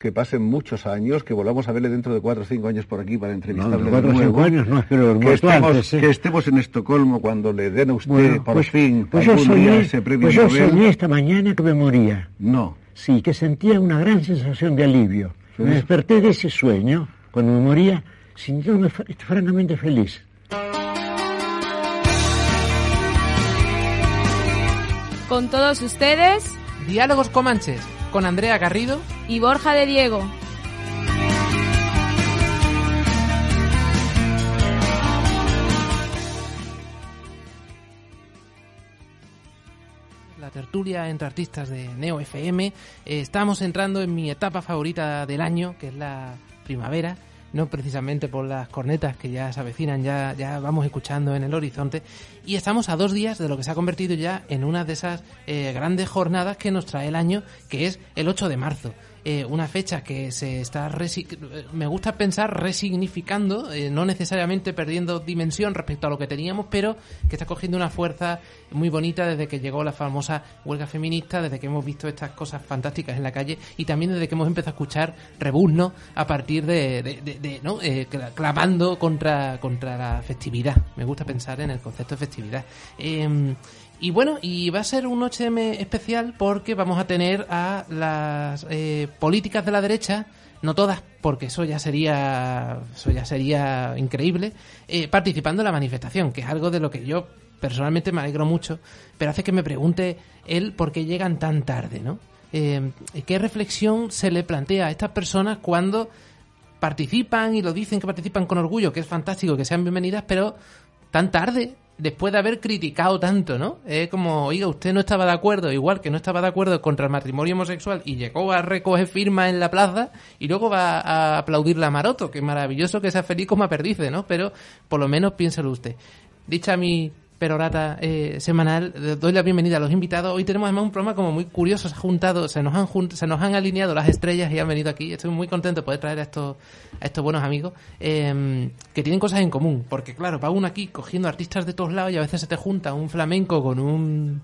que pasen muchos años, que volvamos a verle dentro de cuatro o cinco años por aquí para entrevistarle no, cuatro o cinco años no, pero que, estemos, que estemos en Estocolmo cuando le den a usted por pues, fin pues yo soñé, ese premio pues yo soñé esta mañana que me moría. No. Sí, que sentía una gran sensación de alivio. Me desperté de ese sueño, cuando me moría, sintiéndome francamente feliz. Con todos ustedes, Diálogos Comanches con Andrea Garrido y Borja de Diego. La tertulia entre artistas de Neo FM. Eh, estamos entrando en mi etapa favorita del año, que es la primavera no precisamente por las cornetas que ya se avecinan, ya, ya vamos escuchando en el horizonte, y estamos a dos días de lo que se ha convertido ya en una de esas eh, grandes jornadas que nos trae el año, que es el 8 de marzo. Eh, una fecha que se está, me gusta pensar, resignificando, eh, no necesariamente perdiendo dimensión respecto a lo que teníamos, pero que está cogiendo una fuerza muy bonita desde que llegó la famosa huelga feminista, desde que hemos visto estas cosas fantásticas en la calle y también desde que hemos empezado a escuchar rebuzno a partir de, de, ¿no? Eh, clamando contra, contra la festividad. Me gusta pensar en el concepto de festividad. Y bueno, y va a ser un 8M especial porque vamos a tener a las eh, políticas de la derecha, no todas, porque eso ya sería, eso ya sería increíble, eh, participando en la manifestación, que es algo de lo que yo personalmente me alegro mucho, pero hace que me pregunte él por qué llegan tan tarde, ¿no? Eh, ¿Qué reflexión se le plantea a estas personas cuando participan y lo dicen que participan con orgullo, que es fantástico, que sean bienvenidas, pero tan tarde, después de haber criticado tanto, ¿no? Es como, oiga, usted no estaba de acuerdo, igual que no estaba de acuerdo contra el matrimonio homosexual y llegó a recoger firmas en la plaza y luego va a aplaudirle a Maroto, que maravilloso que sea feliz como perdice, ¿no? Pero por lo menos piénselo usted. Dicha mi perorata eh, semanal. Doy la bienvenida a los invitados. Hoy tenemos además un programa como muy curioso. Se, ha juntado, se, nos han se nos han alineado las estrellas y han venido aquí. Estoy muy contento de poder traer a estos, a estos buenos amigos em, que tienen cosas en común. Porque, claro, va uno aquí cogiendo artistas de todos lados y a veces se te junta un flamenco con un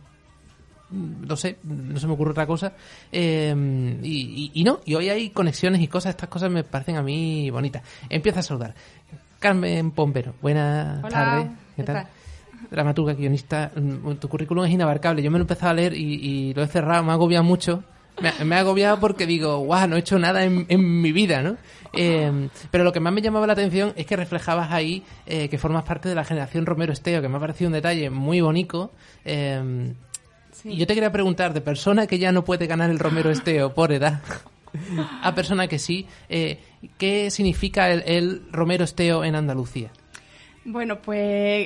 no sé, no se me ocurre otra cosa. Em, y, y, no, y hoy hay conexiones y cosas, estas cosas me parecen a mí bonitas. Empieza a saludar. Carmen Pompero, buenas tardes. ¿Qué tal? Dramaturga, guionista, mm, tu currículum es inabarcable. Yo me lo he empezado a leer y, lo he cerrado, me ha agobiado mucho. Me, ha agobiado porque digo, guau, no he hecho nada en, mi vida, ¿no? Eh, pero lo que más me llamaba la atención es que reflejabas ahí eh, que formas parte de la generación Romero Esteo, que me ha parecido un detalle muy bonito. Eh, y yo te quería preguntar, de persona que ya no puede ganar el Romero Esteo por edad, a persona que sí, ¿qué significa el Romero Esteo en Andalucía? Bueno, pues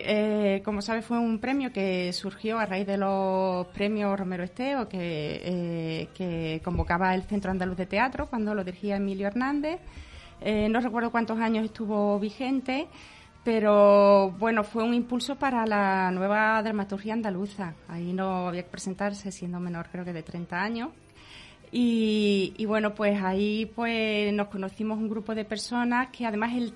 eh, como sabes fue un premio que surgió a raíz de los premios Romero Esteo que, eh, que convocaba el Centro Andaluz de Teatro cuando lo dirigía Emilio Hernández. Eh, no recuerdo cuántos años estuvo vigente, pero bueno, fue un impulso para la nueva dramaturgia andaluza. Ahí no había que presentarse siendo menor, creo que de 30 años. Y, bueno, pues ahí pues nos conocimos un grupo de personas que además el,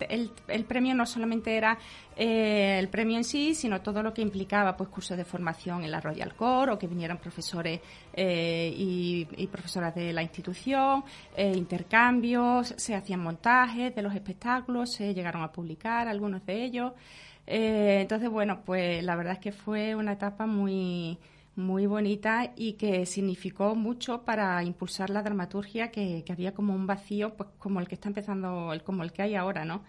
el, premio no solamente era eh, el premio en sí, sino todo lo que implicaba pues cursos de formación en la Royal Core o que vinieran profesores eh, y, profesoras de la institución, eh, intercambios, se hacían montajes de los espectáculos, se llegaron a publicar algunos de ellos. entonces, bueno, pues la verdad es que fue una etapa muy muy bonita y que significó mucho para impulsar la dramaturgia que, había como un vacío pues como el que está empezando el como el que hay ahora no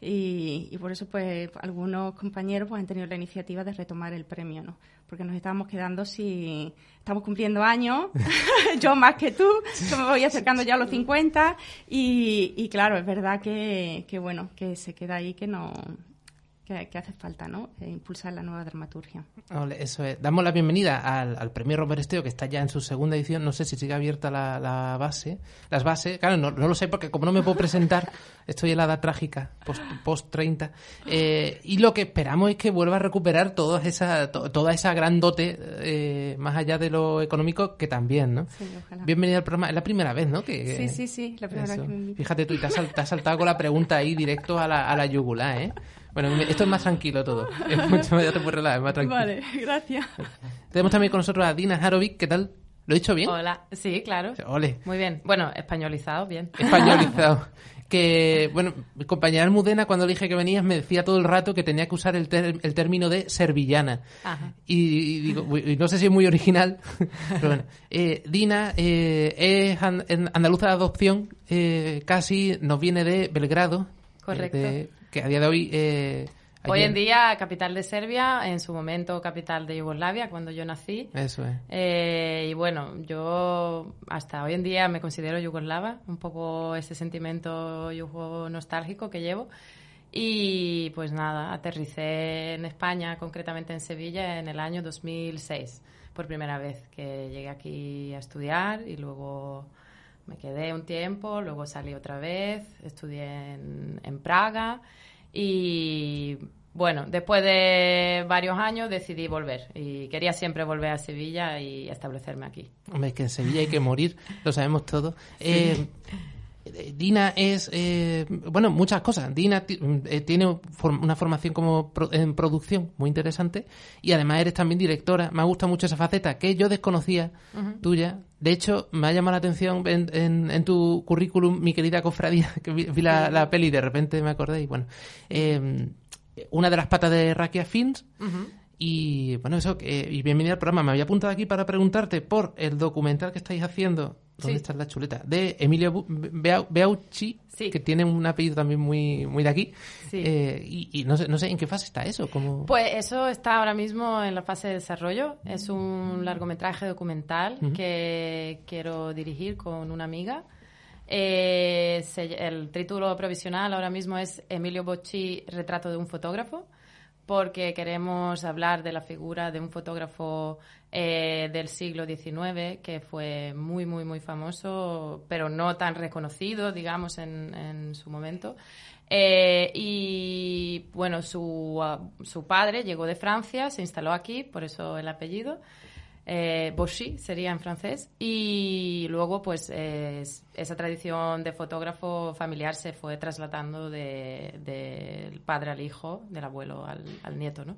y, por eso pues algunos compañeros pues han tenido la iniciativa de retomar el premio no porque nos estábamos quedando si estamos cumpliendo años yo más que tú yo me voy acercando ya a los 50 y, y claro es verdad que, que bueno que se queda ahí que no que, hace falta, ¿no? E impulsar la nueva dramaturgia. eso es. Damos la bienvenida al, al premio Robert Esteo, que está ya en su segunda edición. No sé si sigue abierta la, base. Las bases, claro, no, lo sé porque como no me puedo presentar, estoy en la edad trágica, post, post 30. Eh, y lo que esperamos es que vuelva a recuperar toda esa, toda esa gran dote, eh, más allá de lo económico, que también, ¿no? Sí, ojalá. Bienvenida al programa. Es la primera vez, ¿no? Que, sí, sí, sí, la primera vez que me Fíjate tú, y te has, saltado con la pregunta ahí directo a la, a la yugular, ¿eh? Bueno, esto es más tranquilo todo. Es mucho más, es más tranquilo. Vale, gracias. Tenemos también con nosotros a Dina Harovic. ¿Qué tal? ¿Lo he dicho bien? Hola, sí, claro. Ole. Muy bien. Bueno, españolizado, bien. Españolizado. que, bueno, mi compañera Almudena, cuando le dije que venías, me decía todo el rato que tenía que usar el, el término de servillana. Ajá. Y, digo, no sé si es muy original, pero bueno. Eh, Dina eh, es andaluza de adopción, eh, casi nos viene de Belgrado. Correcto que a día de hoy... Eh, hoy en día, capital de Serbia, en su momento capital de Yugoslavia, cuando yo nací. Eso es. Eh, y bueno, yo hasta hoy en día me considero yugoslava, un poco ese sentimiento yugo nostálgico que llevo. Y pues nada, aterricé en España, concretamente en Sevilla, en el año 2006, por primera vez que llegué aquí a estudiar y luego me quedé un tiempo, luego salí otra vez, estudié en, Praga y bueno, después de varios años decidí volver y quería siempre volver a Sevilla y establecerme aquí. Hombre, que en Sevilla hay que morir, lo sabemos todos. Eh, Dina es, eh, bueno, muchas cosas. Dina eh, tiene una formación como en producción muy interesante y además eres también directora. Me gusta mucho esa faceta que yo desconocía tuya. De hecho, me ha llamado la atención en, tu currículum, mi querida cofradía, que vi, la, peli y de repente me acordé y bueno. Em, una de las patas de Rakia Films. Y bueno, eso, y bienvenida al programa. Me había apuntado aquí para preguntarte por el documental que estáis haciendo ¿Dónde está la chuleta? De Emilio Beaucci, que tiene un apellido también muy, muy de aquí. Eh, y, no, sé, no sé en qué fase está eso. Pues eso está ahora mismo en la fase de desarrollo. Es un largometraje documental que quiero dirigir con una amiga. Eh, el título provisional ahora mismo es Emilio Bocci, retrato de un fotógrafo porque queremos hablar de la figura de un fotógrafo eh, del siglo XIX que fue muy, muy, muy famoso, pero no tan reconocido, digamos, en, su momento. Eh, y bueno, su, uh, su padre llegó de Francia, se instaló aquí, por eso el apellido eh, sería en francés, y luego pues esa tradición de fotógrafo familiar se fue trasladando del padre al hijo, del abuelo al, nieto, ¿no?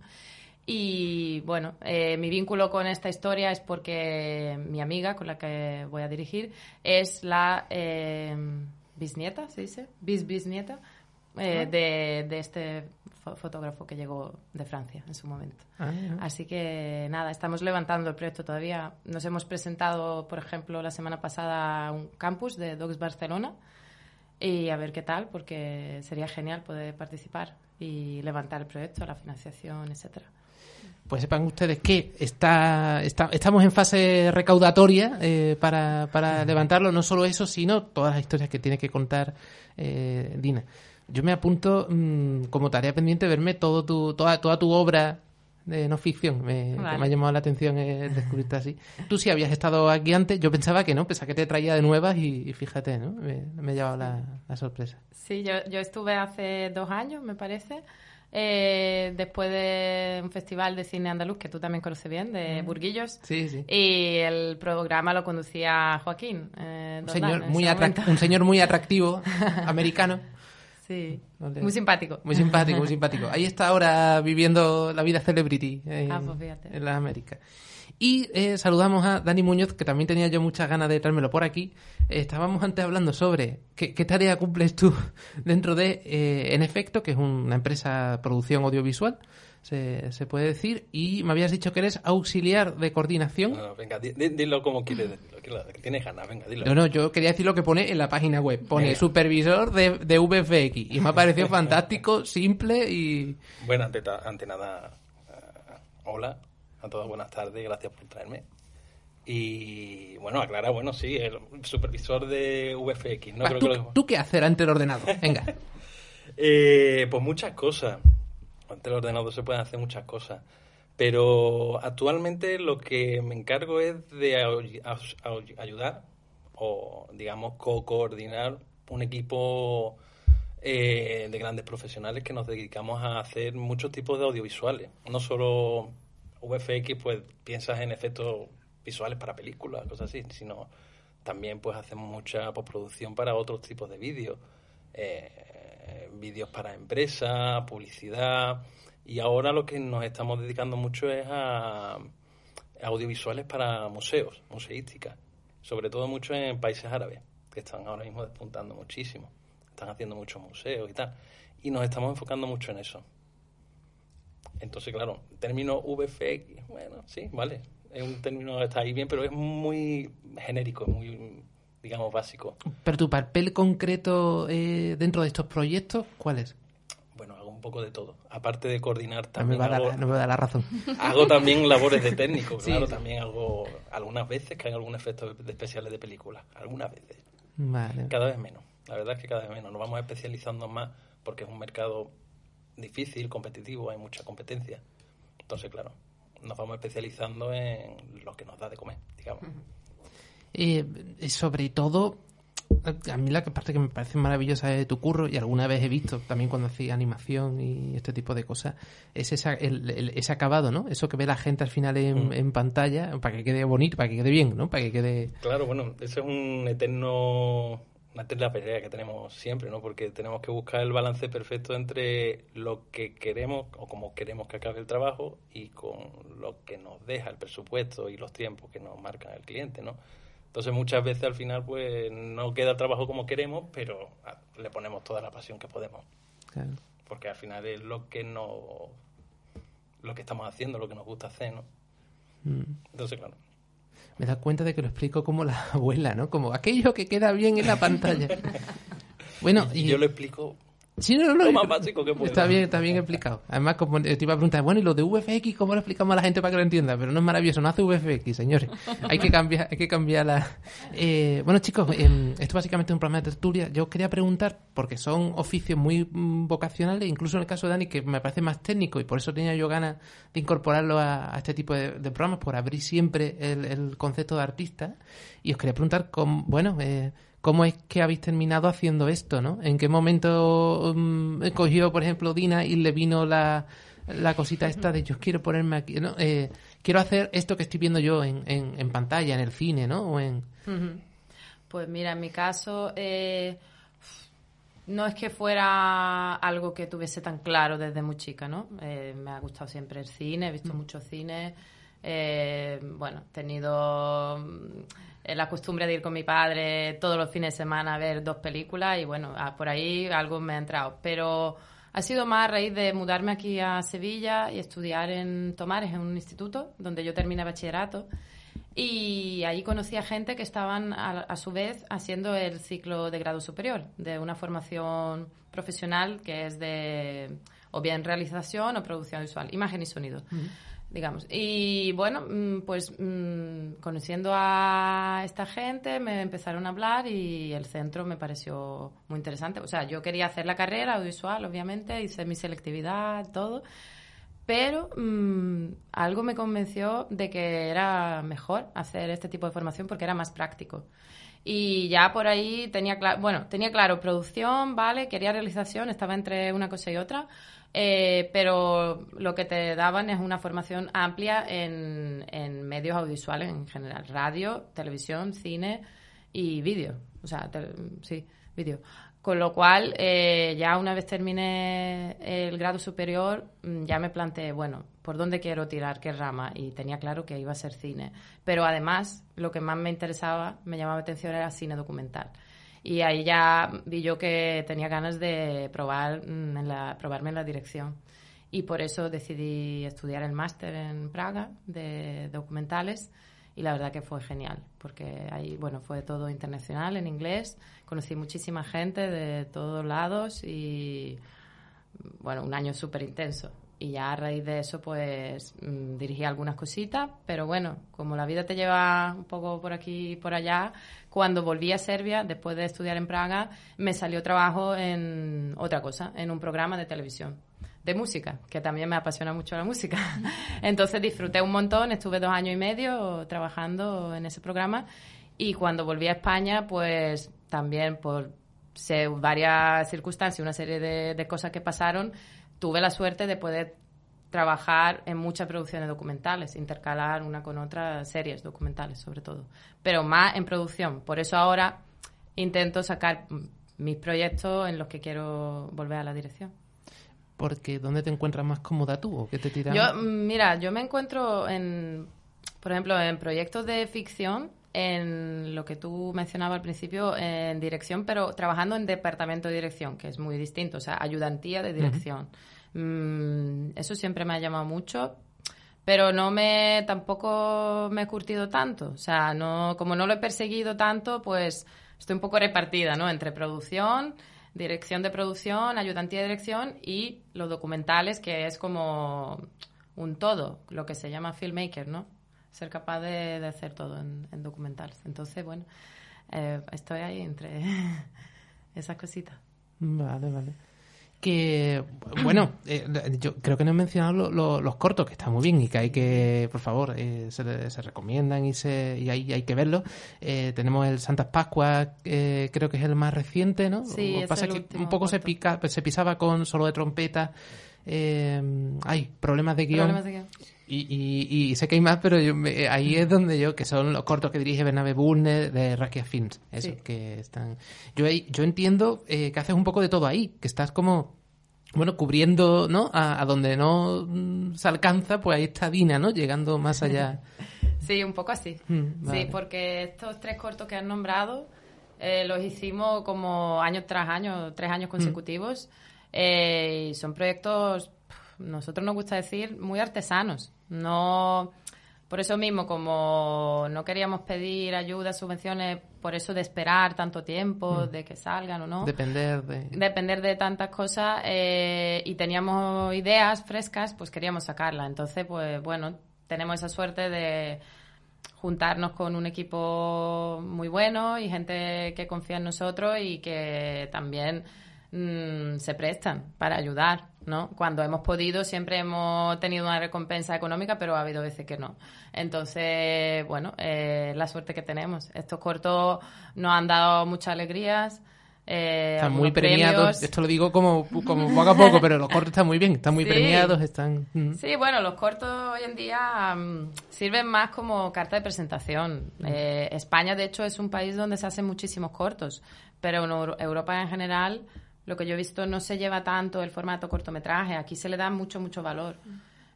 Y bueno, eh, mi vínculo con esta historia es porque mi amiga con la que voy a dirigir es la eh, bisnieta, ¿se dice? Bis bisnieta eh, de, de, este fotógrafo que llegó de Francia en su momento. Ah, Así que nada, estamos levantando el proyecto todavía. Nos hemos presentado, por ejemplo, la semana pasada a un campus de Docs Barcelona y a ver qué tal, porque sería genial poder participar y levantar el proyecto, la financiación, etcétera. Pues sepan ustedes que está, estamos en fase recaudatoria eh, para, para levantarlo, no solo eso, sino todas las historias que tiene que contar eh, Dina yo me apunto mm, como tarea pendiente verme todo tu, toda, toda tu obra de no ficción. Me, me ha llamado la atención descubrirte así. Tú sí habías estado aquí antes, yo pensaba que no, pensaba que te traía de nuevas y, fíjate, ¿no? Me, ha llevado la, sorpresa. Sí, yo, yo estuve hace dos años, me parece. Eh, después de un festival de cine andaluz que tú también conoces bien, de Burguillos. Sí, sí. Y el programa lo conducía Joaquín. Eh, un, señor muy un señor muy atractivo, americano. Sí, muy simpático. Muy simpático, muy simpático. Ahí está ahora viviendo la vida celebrity en, ah, pues en las Américas. Y eh, saludamos a Dani Muñoz, que también tenía yo muchas ganas de traérmelo por aquí. estábamos antes hablando sobre qué, tarea cumples tú dentro de eh, En Efecto, que es una empresa de producción audiovisual se, se puede decir. Y me habías dicho que eres auxiliar de coordinación. No, venga, dilo como quieres decirlo, que tienes ganas, venga, dilo. No, no, yo quería decir lo que pone en la página web. Pone supervisor de, de VFX. Y me ha parecido fantástico, simple y... Bueno, ante, ante nada, eh, hola a todos, buenas tardes, gracias por traerme. Y bueno, aclara, bueno, sí, el supervisor de VFX. ¿tú, ¿tú, qué hacer ante el ordenador? Venga. eh, pues muchas cosas. Ante el ordenador se pueden hacer muchas cosas. Pero actualmente lo que me encargo es de ayudar o, digamos, co-coordinar un equipo eh, de grandes profesionales que nos dedicamos a hacer muchos tipos de audiovisuales. No solo VFX, pues piensas en efectos visuales para películas, cosas así, sino también pues hacemos mucha postproducción para otros tipos de vídeos. Eh, vídeos para empresas, publicidad. Y ahora lo que nos estamos dedicando mucho es a audiovisuales para museos, museísticas. Sobre todo mucho en países árabes, que están ahora mismo despuntando muchísimo están haciendo muchos museos y tal. Y nos estamos enfocando mucho en eso. Entonces, claro, término VFX, bueno, sí, vale. Es un término que está ahí bien, pero es muy genérico, muy, digamos, básico. Pero tu papel concreto eh, dentro de estos proyectos, ¿cuál es? Bueno, hago un poco de todo. Aparte de coordinar también. No me, va no me da la razón. Hago también labores de técnico, claro. También hago algunas veces que hay algún efecto de especiales de película. Algunas veces. Vale. Cada vez menos. La verdad es que cada vez menos. Nos vamos especializando más porque es un mercado difícil, competitivo, hay mucha competencia. Entonces, claro, nos vamos especializando en lo que nos da de comer, digamos. Y sobre todo, a mí la parte que me parece maravillosa de tu curro, y alguna vez he visto también cuando hacía animación y este tipo de cosas, es esa, el, ese acabado, ¿no? Eso que ve la gente al final en, mm. en, pantalla, para que quede bonito, para que quede bien, ¿no? Para que quede... Claro, bueno, ese es un eterno una la pelea que tenemos siempre, ¿no? Porque tenemos que buscar el balance perfecto entre lo que queremos o como queremos que acabe el trabajo y con lo que nos deja el presupuesto y los tiempos que nos marca el cliente, ¿no? Entonces muchas veces al final pues no queda el trabajo como queremos, pero ah, le ponemos toda la pasión que podemos. Porque al final es lo que no lo que estamos haciendo, lo que nos gusta hacer, ¿no? Mm. Entonces, claro, me da cuenta de que lo explico como la abuela, ¿no? Como aquello que queda bien en la pantalla. Bueno, y, yo lo explico Sí, no, no, lo más básico que Está bien, está bien explicado. Además, como te iba a preguntar, bueno, ¿y lo de VFX cómo lo explicamos a la gente para que lo entienda? Pero no es maravilloso, no hace VFX, señores. hay que cambiar, hay que cambiar la... Eh, bueno, chicos, eh, esto básicamente es un programa de tertulia. Yo quería preguntar, porque son oficios muy mm, vocacionales, incluso en el caso de Dani, que me parece más técnico, y por eso tenía yo ganas de incorporarlo a, este tipo de, programas, por abrir siempre el, el, concepto de artista. Y os quería preguntar, con, bueno... Eh, ¿Cómo es que habéis terminado haciendo esto, no? ¿En qué momento um, cogió, por ejemplo, Dina y le vino la, la cosita esta de yo quiero ponerme aquí, ¿no? Eh, quiero hacer esto que estoy viendo yo en, en, pantalla, en el cine, ¿no? O en... Pues mira, en mi caso, eh, no es que fuera algo que tuviese tan claro desde muy chica, ¿no? Eh, me ha gustado siempre el cine, he visto mm. mucho cine. bueno, he tenido eh, la costumbre de ir con mi padre todos los fines de semana a ver dos películas y bueno, ah, por ahí algo me ha entrado. Pero ha sido más a raíz de mudarme aquí a Sevilla y estudiar en Tomares, en un instituto donde yo terminé bachillerato. Y ahí conocí a gente que estaban a, su vez haciendo el ciclo de grado superior, de una formación profesional que es de o bien realización o producción visual, imagen y sonido digamos. Y bueno, mm, pues mm, conociendo a esta gente me empezaron a hablar y el centro me pareció muy interesante. O sea, yo quería hacer la carrera audiovisual, obviamente, hice mi selectividad, todo, pero mm, algo me convenció de que era mejor hacer este tipo de formación porque era más práctico. Y ya por ahí tenía claro, bueno, tenía claro producción, vale, quería realización, estaba entre una cosa y otra, eh, pero lo que te daban es una formación amplia en, en medios audiovisuales en general, radio, televisión, cine y vídeo. O sea, sí, vídeo. Con lo cual, eh, ya una vez terminé el grado superior, mm, ya me planteé, bueno, ¿por dónde quiero tirar? ¿Qué rama? Y tenía claro que iba a ser cine. Pero además, lo que más me interesaba, me llamaba la atención, era cine documental. Y ahí ya vi yo que tenía ganas de probar mm, en la, probarme en la dirección. Y por eso decidí estudiar el máster en Praga de documentales y la verdad que fue genial, porque ahí, bueno, fue todo internacional en inglés, conocí muchísima gente de todos lados y, bueno, un año súper intenso y ya a raíz de eso pues mm, dirigí algunas cositas, pero bueno, como la vida te lleva un poco por aquí y por allá, cuando volví a Serbia, después de estudiar en Praga, me salió trabajo en otra cosa, en un programa de televisión. De música, que también me apasiona mucho la música. Entonces disfruté un montón, estuve dos años y medio trabajando en ese programa y cuando volví a España, pues también por varias circunstancias, una serie de, de cosas que pasaron, tuve la suerte de poder trabajar en muchas producciones documentales, intercalar una con otra series documentales sobre todo, pero más en producción. Por eso ahora intento sacar mis proyectos en los que quiero volver a la dirección. Porque ¿dónde te encuentras más cómoda tú o qué te tiras? Yo, mm, mira, yo me encuentro en, por ejemplo, en proyectos de ficción, en lo que tú mencionabas al principio, en dirección, pero trabajando en departamento de dirección, que es muy distinto, o sea, ayudantía de dirección. Mm, eso siempre me ha llamado mucho, pero no me tampoco me he curtido tanto. O sea, no, como no lo he perseguido tanto, pues estoy un poco repartida, ¿no? Entre producción, dirección de producción, ayudantía de dirección y los documentales, que es como un todo, lo que se llama filmmaker, ¿no? Ser capaz de, hacer todo en, documentales. Entonces, bueno, eh, estoy ahí entre esas cositas. Vale, vale que, bueno, eh, yo creo que no he mencionado los cortos, que están muy bien y que hay que, por favor, eh, se, recomiendan y, se, y hay, hay que verlos. Eh, tenemos el Santas Pascuas, creo que es el más reciente, ¿no? Sí, Lo que pasa es que un poco se, pica, se pisaba con solo de trompeta. hay problemas de guion. Problemas de guion. Y, y, sé que hay más, pero ahí es donde yo, que son los cortos que dirige Bernabe Bulner de Rakia Films, eso, que están... Yo, yo entiendo eh, que haces un poco de todo ahí, que estás como, bueno, cubriendo, ¿no? A, donde no mm, se alcanza, pues ahí está Dina, ¿no? Llegando más allá. sí, un poco así. Mm, sí, porque estos tres cortos que han nombrado eh, los hicimos como año tras año, tres años mm. consecutivos, eh, y son proyectos nosotros nos gusta decir muy artesanos. No, por eso mismo, como no queríamos pedir ayuda, subvenciones, por eso de esperar tanto tiempo, mm. de que salgan o no. Depender de. Depender de tantas cosas eh, y teníamos ideas frescas, pues queríamos sacarla. Entonces, pues bueno, tenemos esa suerte de juntarnos con un equipo muy bueno y gente que confía en nosotros y que también mm, se prestan para ayudar. ¿no? Cuando hemos podido siempre hemos tenido una recompensa económica, pero ha habido veces que no. Entonces, bueno, eh, la suerte que tenemos. Estos cortos nos han dado muchas alegrías. Eh, están muy premiados. Esto lo digo como, como poco a poco, pero los cortos están muy bien, están muy premiados, están... Mm. Sí, bueno, los cortos hoy en día mm, sirven más como carta de presentación. Mm. Eh, España, de hecho, es un país donde se hacen muchísimos cortos, pero en Europa en general lo que yo he visto no se lleva tanto el formato cortometraje, aquí se le da mucho, mucho valor,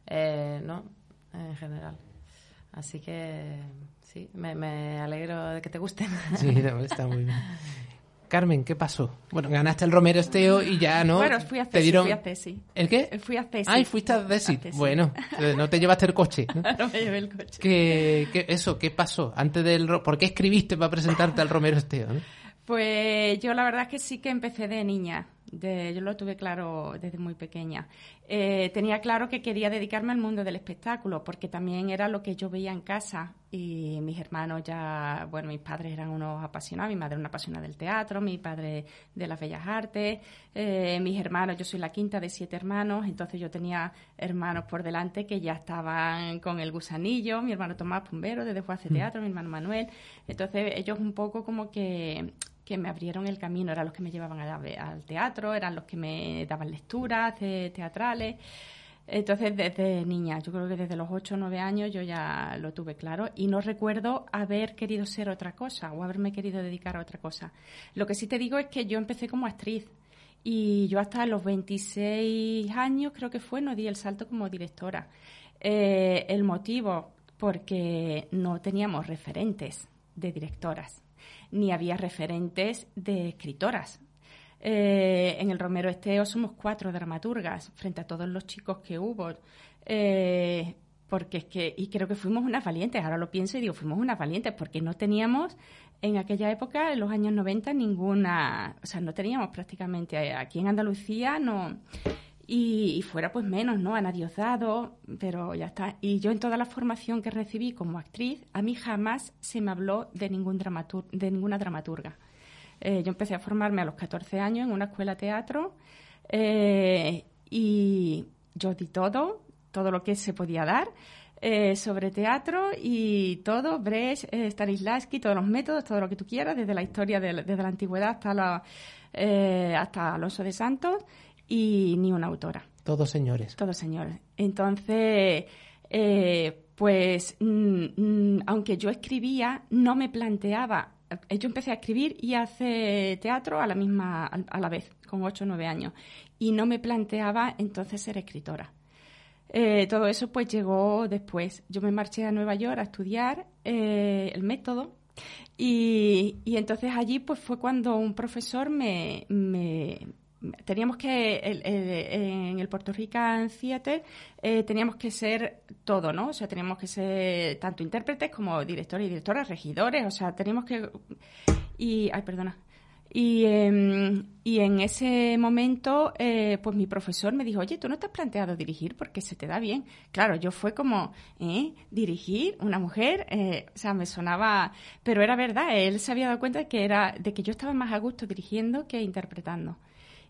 eh, ¿no? En general. Así que sí, me, alegro de que te gusten. Sí, está muy bien. Carmen, ¿qué pasó? Bueno, ganaste el Romero Esteo y ya, ¿no? Bueno, fui a Cesi, fui a Cesi. ¿El qué? Fui a Cesi. Ay, fuiste a Cesi. Bueno, eh, no te llevaste el coche. ¿no? no me llevé el coche. ¿Qué, eso, qué pasó? Antes del... ¿Por qué escribiste para presentarte al Romero Esteo? ¿no? Pues yo la verdad es que sí que empecé de niña. De, yo lo tuve claro desde muy pequeña. Eh, tenía claro que quería dedicarme al mundo del espectáculo, porque también era lo que yo veía en casa. Y mis hermanos ya, bueno, mis padres eran unos apasionados, mi madre una apasionada del teatro, mi padre de las bellas artes, eh, mis hermanos, yo soy la quinta de siete hermanos, entonces yo tenía hermanos por delante que ya estaban con el gusanillo, mi hermano Tomás Pumbero, desde fue hace mm. teatro, mi hermano Manuel. Entonces ellos un poco como que que me abrieron el camino, eran los que me llevaban al teatro, eran los que me daban lecturas teatrales. Entonces, desde niña, yo creo que desde los 8 o 9 años yo ya lo tuve claro y no recuerdo haber querido ser otra cosa o haberme querido dedicar a otra cosa. Lo que sí te digo es que yo empecé como actriz y yo hasta los 26 años, creo que fue, no di el salto como directora. Eh, el motivo, porque no teníamos referentes de directoras ni había referentes de escritoras. Eh, en el Romero Esteo somos cuatro dramaturgas frente a todos los chicos que hubo. Eh, porque es que, y creo que fuimos unas valientes, ahora lo pienso y digo, fuimos unas valientes, porque no teníamos en aquella época, en los años 90, ninguna, o sea, no teníamos prácticamente, aquí en Andalucía no, y, fuera pues menos, ¿no? Ana Diosdado, pero ya está. Y yo en toda la formación que recibí como actriz, a mí jamás se me habló de, ningún dramatur de ninguna dramaturga. Eh, yo empecé a formarme a los 14 años en una escuela de teatro eh, y yo di todo, todo lo que se podía dar. Eh, sobre teatro y todo, Brecht, Stanislavski, todos los métodos, todo lo que tú quieras, desde la historia, de, desde la antigüedad hasta, la, hasta Alonso de Santos, y ni una autora. Todos señores. Todos señores. Entonces, pues, mm, mm, aunque yo escribía, no me planteaba yo empecé a escribir y a hacer teatro a la misma a la vez, con 8 o 9 años, y no me planteaba entonces ser escritora. Eh, todo eso pues llegó después. Yo me marché a Nueva York a estudiar eh, el método y, entonces allí pues fue cuando un profesor me, teníamos que en el Puerto Rican Theater eh, teníamos que ser todo, ¿no? O sea, teníamos que ser tanto intérpretes como directores y directoras, regidores, o sea, teníamos que y ay, perdona. Y, em, y en ese momento, eh, pues mi profesor me dijo, oye, ¿tú no te has planteado dirigir porque se te da bien? Claro, yo fue como, ¿eh? ¿Dirigir? ¿Una mujer? Eh, o sea, me sonaba... Pero era verdad, él se había dado cuenta de que, era, de que yo estaba más a gusto dirigiendo que interpretando.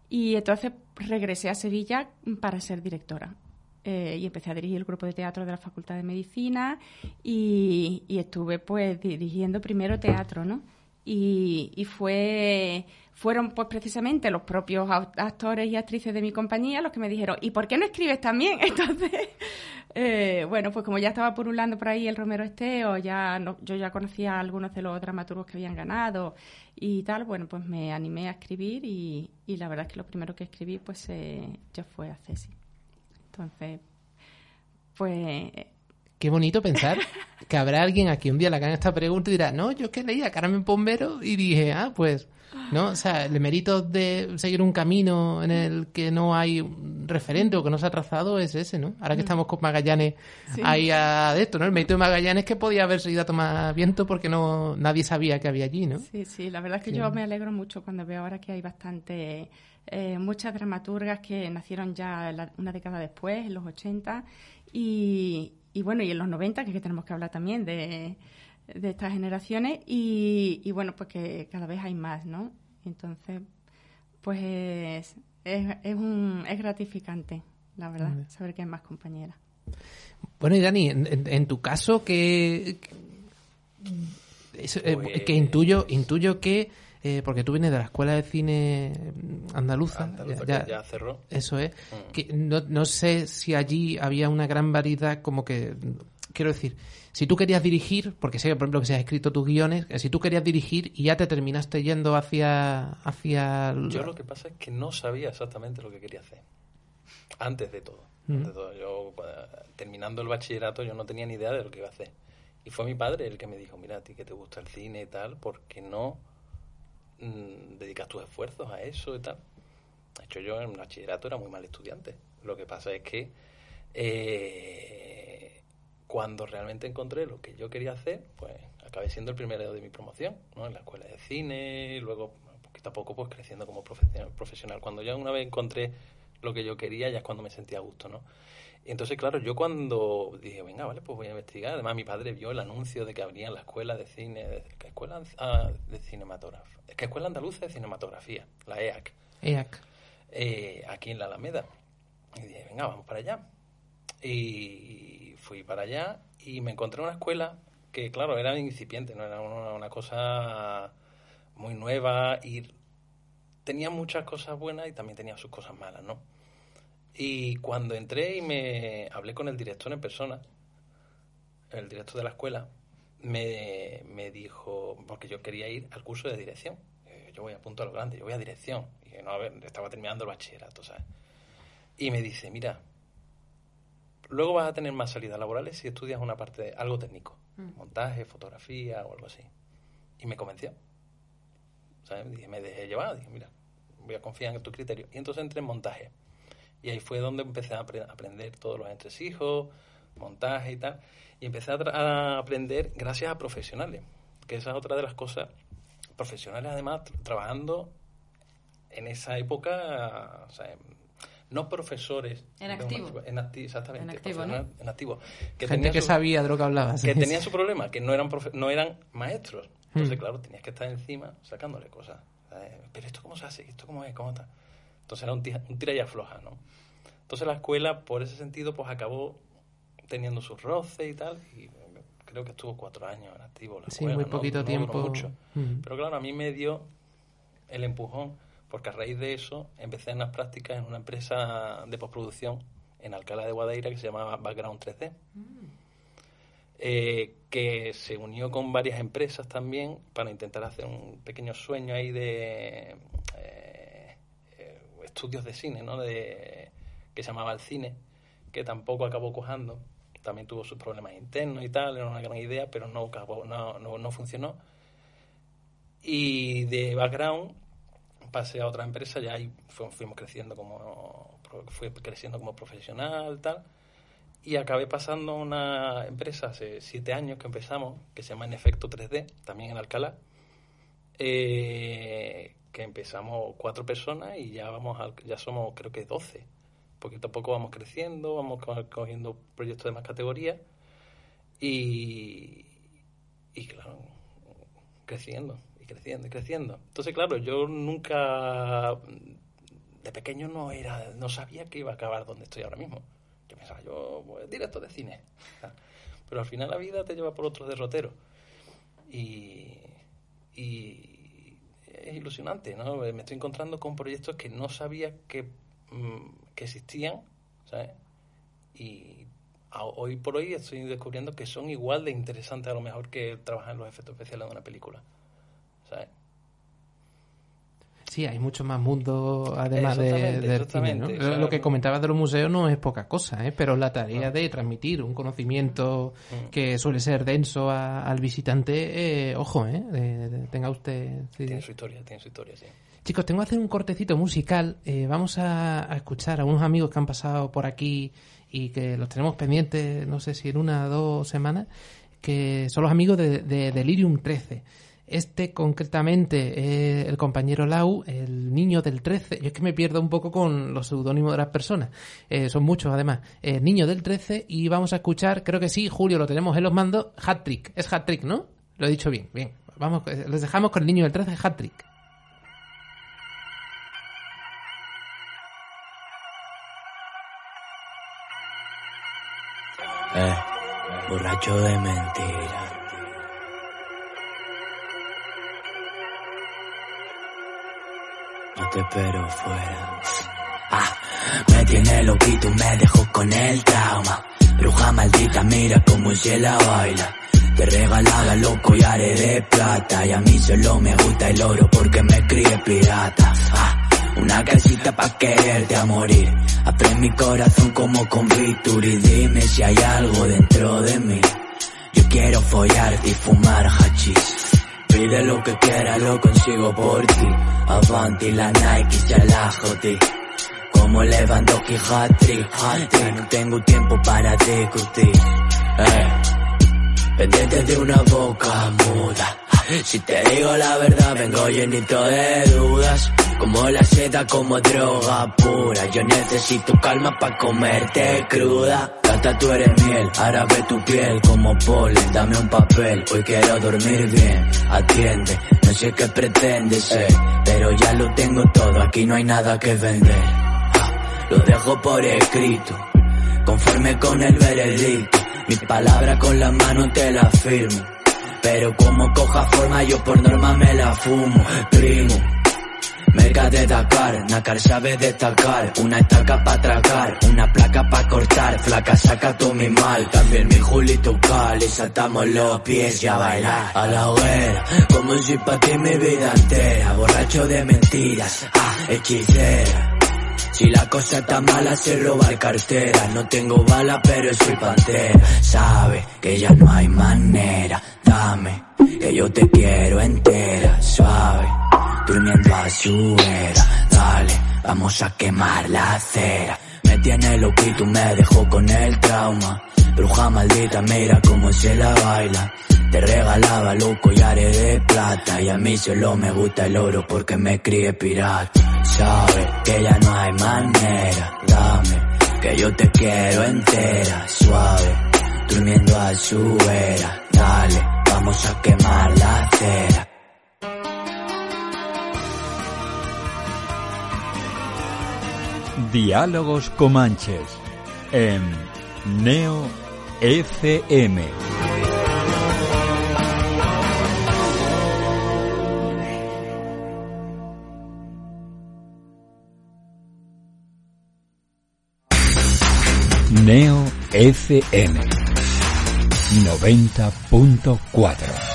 Y entonces regresé a Sevilla para ser directora. Eh, y empecé a dirigir el grupo de teatro de la Facultad de Medicina y, y estuve pues dirigiendo primero teatro, ¿no? y, fue fueron pues precisamente los propios actores y actrices de mi compañía los que me dijeron ¿y por qué no escribes también? entonces eh, bueno pues como ya estaba purulando por ahí el Romero Esteo ya yo ya conocía a algunos de los dramaturgos que habían ganado y tal bueno pues me animé a escribir y, la verdad es que lo primero que escribí pues eh, ya fue a Ceci entonces pues Qué bonito pensar que habrá alguien aquí un día le hagan esta pregunta y dirá, no, yo que leía Carmen Pombero y dije, ah, pues, ¿no? O sea, el mérito de seguir un camino en el que no hay referente o que no se ha trazado es ese, ¿no? Ahora que mm. estamos con Magallanes ahí a de esto, ¿no? El mérito de Magallanes es que podía haber seguido a tomar viento porque no nadie sabía que había allí, ¿no? Sí, sí, la verdad es que yo me alegro mucho cuando veo ahora que hay bastante... Eh, muchas dramaturgas que nacieron ya una década después, en los 80, y, y bueno, y en los 90, que, que tenemos que hablar también de, de estas generaciones, y, bueno, pues que cada vez hay más, ¿no? Entonces, pues es, es, un, es gratificante, la verdad, saber que hay más compañeras. Bueno, y Dani, en, tu caso, que, eh, pues que intuyo, intuyo que eh, porque tú vienes de la Escuela de Cine Andaluza. ya, cerró. Eso es. Mm. Que no, no sé si allí había una gran variedad, como que. Quiero decir, si tú querías dirigir, porque sé, por ejemplo, que se has escrito tus guiones, si tú querías dirigir y ya te terminaste yendo hacia. hacia Yo lo que pasa es que no sabía exactamente lo que quería hacer. Antes de todo. Mm. Antes de todo. Yo, terminando el bachillerato, yo no tenía ni idea de lo que iba a hacer. Y fue mi padre el que me dijo, mira, a ti que te gusta el cine y tal, porque no Mm, dedicas tus esfuerzos a eso y tal. De hecho, yo en bachillerato era muy mal estudiante. Lo que pasa es que eh, cuando realmente encontré lo que yo quería hacer, pues acabé siendo el primero de mi promoción, ¿no? En la escuela de cine, y luego poquito a poco pues creciendo como profesional. Cuando ya una vez encontré lo que yo quería, ya es cuando me sentía a gusto, ¿no? Y entonces, claro, yo cuando dije, venga, vale, pues voy a investigar. Además, mi padre vio el anuncio de que abrían la escuela de cine, de, escuela ah, de cinematografía, que escuela andaluza de cinematografía, la EAC. EAC. Eh, aquí en la Alameda. Y dije, venga, vamos para allá. Y fui para allá y me encontré una escuela que, claro, era incipiente, no era una, una cosa muy nueva y tenía muchas cosas buenas y también tenía sus cosas malas, ¿no? Y cuando entré y me hablé con el director en persona, el director de la escuela, me, me dijo, porque yo quería ir al curso de dirección. Yo voy a punto a lo grande, yo voy a dirección. Y no, a ver, estaba terminando el bachillerato, ¿sabes? Y me dice, mira, luego vas a tener más salidas laborales si estudias una parte de algo técnico, mm. montaje, fotografía o algo así. Y me convenció. ¿sabes? me dejé llevar, dije, mira, voy a confiar en tu criterio. Y entonces entré en montaje. Y ahí fue donde empecé a aprender todos los entresijos, montaje y tal. Y empecé a, aprender gracias a profesionales, que esa es otra de las cosas. Profesionales, además, trabajando en esa época, o sea, no profesores. En activo. en activo, exactamente. En activo, ¿no? En activo. Que Gente que sabía de lo que hablaba. Que tenía su problema, que no eran, no eran maestros. Entonces, hmm. claro, tenías que estar encima sacándole cosas. Pero esto cómo se hace, esto cómo es, cómo está. Entonces era un, tira, un tira y afloja, ¿no? Entonces la escuela, por ese sentido, pues acabó teniendo sus roces y tal, y creo que estuvo cuatro años en activo la Sí, muy poquito tiempo. mucho. Pero claro, a mí me dio el empujón, porque a raíz de eso empecé en las prácticas en una empresa de postproducción en Alcalá de Guadaira que se llamaba Background 3D. Eh, que se unió con varias empresas también para intentar hacer un pequeño sueño ahí de estudios de cine, ¿no? De, que se llamaba el cine, que tampoco acabó cojando. También tuvo sus problemas internos y tal, era una gran idea, pero no, acabó, no, no, no funcionó. Y de background pasé a otra empresa, ya ahí fuimos creciendo como, fui creciendo como profesional, tal y acabé pasando a una empresa hace siete años que empezamos, que se llama En Efecto 3D, también en Alcalá, eh, que empezamos cuatro personas y ya vamos ya somos creo que 12. Poquito a poco vamos creciendo, vamos cogiendo proyectos de más categoría y, y claro, creciendo y creciendo y creciendo. Entonces, claro, yo nunca de pequeño no era, no sabía que iba a acabar donde estoy ahora mismo. Yo pensaba, yo, pues, directo de cine. Pero al final la vida te lleva por otro derrotero. Y, y es ilusionante, ¿no? Me estoy encontrando con proyectos que no sabía que, mm, que existían, ¿sabes? Y hoy por hoy estoy descubriendo que son igual de interesantes a lo mejor que trabajar en los efectos especiales de una película, ¿sabes? Sí, hay mucho más mundo además de, del cine, ¿no? Lo que comentabas de los museos no es poca cosa, ¿eh? pero la tarea de transmitir un conocimiento mm. que suele ser denso al visitante, eh, ojo, ¿eh? tenga usted... Tiene su historia, tiene su historia, sí. Chicos, tengo que hacer un cortecito musical. Eh, vamos a, escuchar a unos amigos que han pasado por aquí y que los tenemos pendientes, no sé si en una o dos semanas, que son los amigos de, de Delirium 13. Este concretamente, el compañero Lau, el niño del 13, yo es que me pierdo un poco con los seudónimos de las personas, eh, son muchos además, el niño del 13 y vamos a escuchar, creo que sí, Julio, lo tenemos en los mandos, Hat Trick, es Hat Trick, ¿no? Lo he dicho bien, bien, vamos, eh, les dejamos con el niño del 13, Hat Trick. Eh, borracho de mentira. Te espero fuera. Ah, me tiene loquito, me dejó con el trauma. Bruja maldita, mira cómo se la baila. Te regalaba los collares de plata y a mí solo me gusta el oro porque me crié pirata. Ah, una casita pa' quererte a morir. Aprende mi corazón como con y dime si hay algo dentro de mí. Yo quiero follarte y fumar hachís. Pide lo que quiera, lo consigo por ti. Avanti la Nike se la jodí. Como Lewandowski hat-trick, hat No tengo tiempo para discutir. Eh, pendiente de una boca muda. Si te digo la verdad, vengo llenito de dudas. Como la seda, como droga pura. Yo necesito calma pa' comerte cruda. Gata, tú eres miel, ahora ve tu piel como polen. Dame un papel, hoy quiero dormir bien. Atiende, no sé qué pretendes ser, pero ya lo tengo todo, aquí no hay nada que vender. Ah, lo dejo por escrito, conforme con el veredicto. Mi palabra con la mano te la firmo. Pero como coja forma yo por norma me la fumo, primo. Merca de Dakar, Nakar sabe destacar Una estaca pa' tragar, una placa pa' cortar Flaca saca tú mi mal, también mi Julito Cal Y saltamos los pies y a bailar A la hoguera, como si pa' ti mi vida entera Borracho de mentiras, ah, hechicera si la cosa está mala, se robar cartera. No tengo bala, pero soy pantera. Sabe que ya no hay manera. Dame, que yo te quiero entera. Suave, durmiendo a su era. Dale, vamos a quemar la acera. Me tiene loquito, me dejó con el trauma. Bruja maldita, mira cómo se la baila. Te regalaba los collares de plata y a mí solo me gusta el oro porque me crié pirata. Sabe que ya no hay manera, dame que yo te quiero entera, suave, durmiendo a su era. Dale, vamos a quemar la acera. Diálogos Comanches en Neo FM. Neo FM 90.4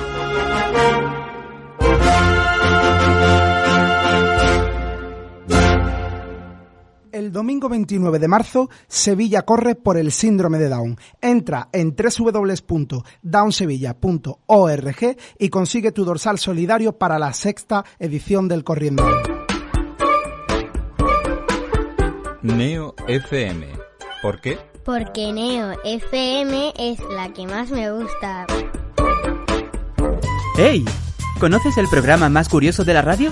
El domingo 29 de marzo, Sevilla corre por el síndrome de Down. Entra en www.downsevilla.org y consigue tu dorsal solidario para la sexta edición del Corriendo. Neo FM. ¿Por qué? Porque Neo FM es la que más me gusta. ¡Hey! ¿Conoces el programa más curioso de la radio?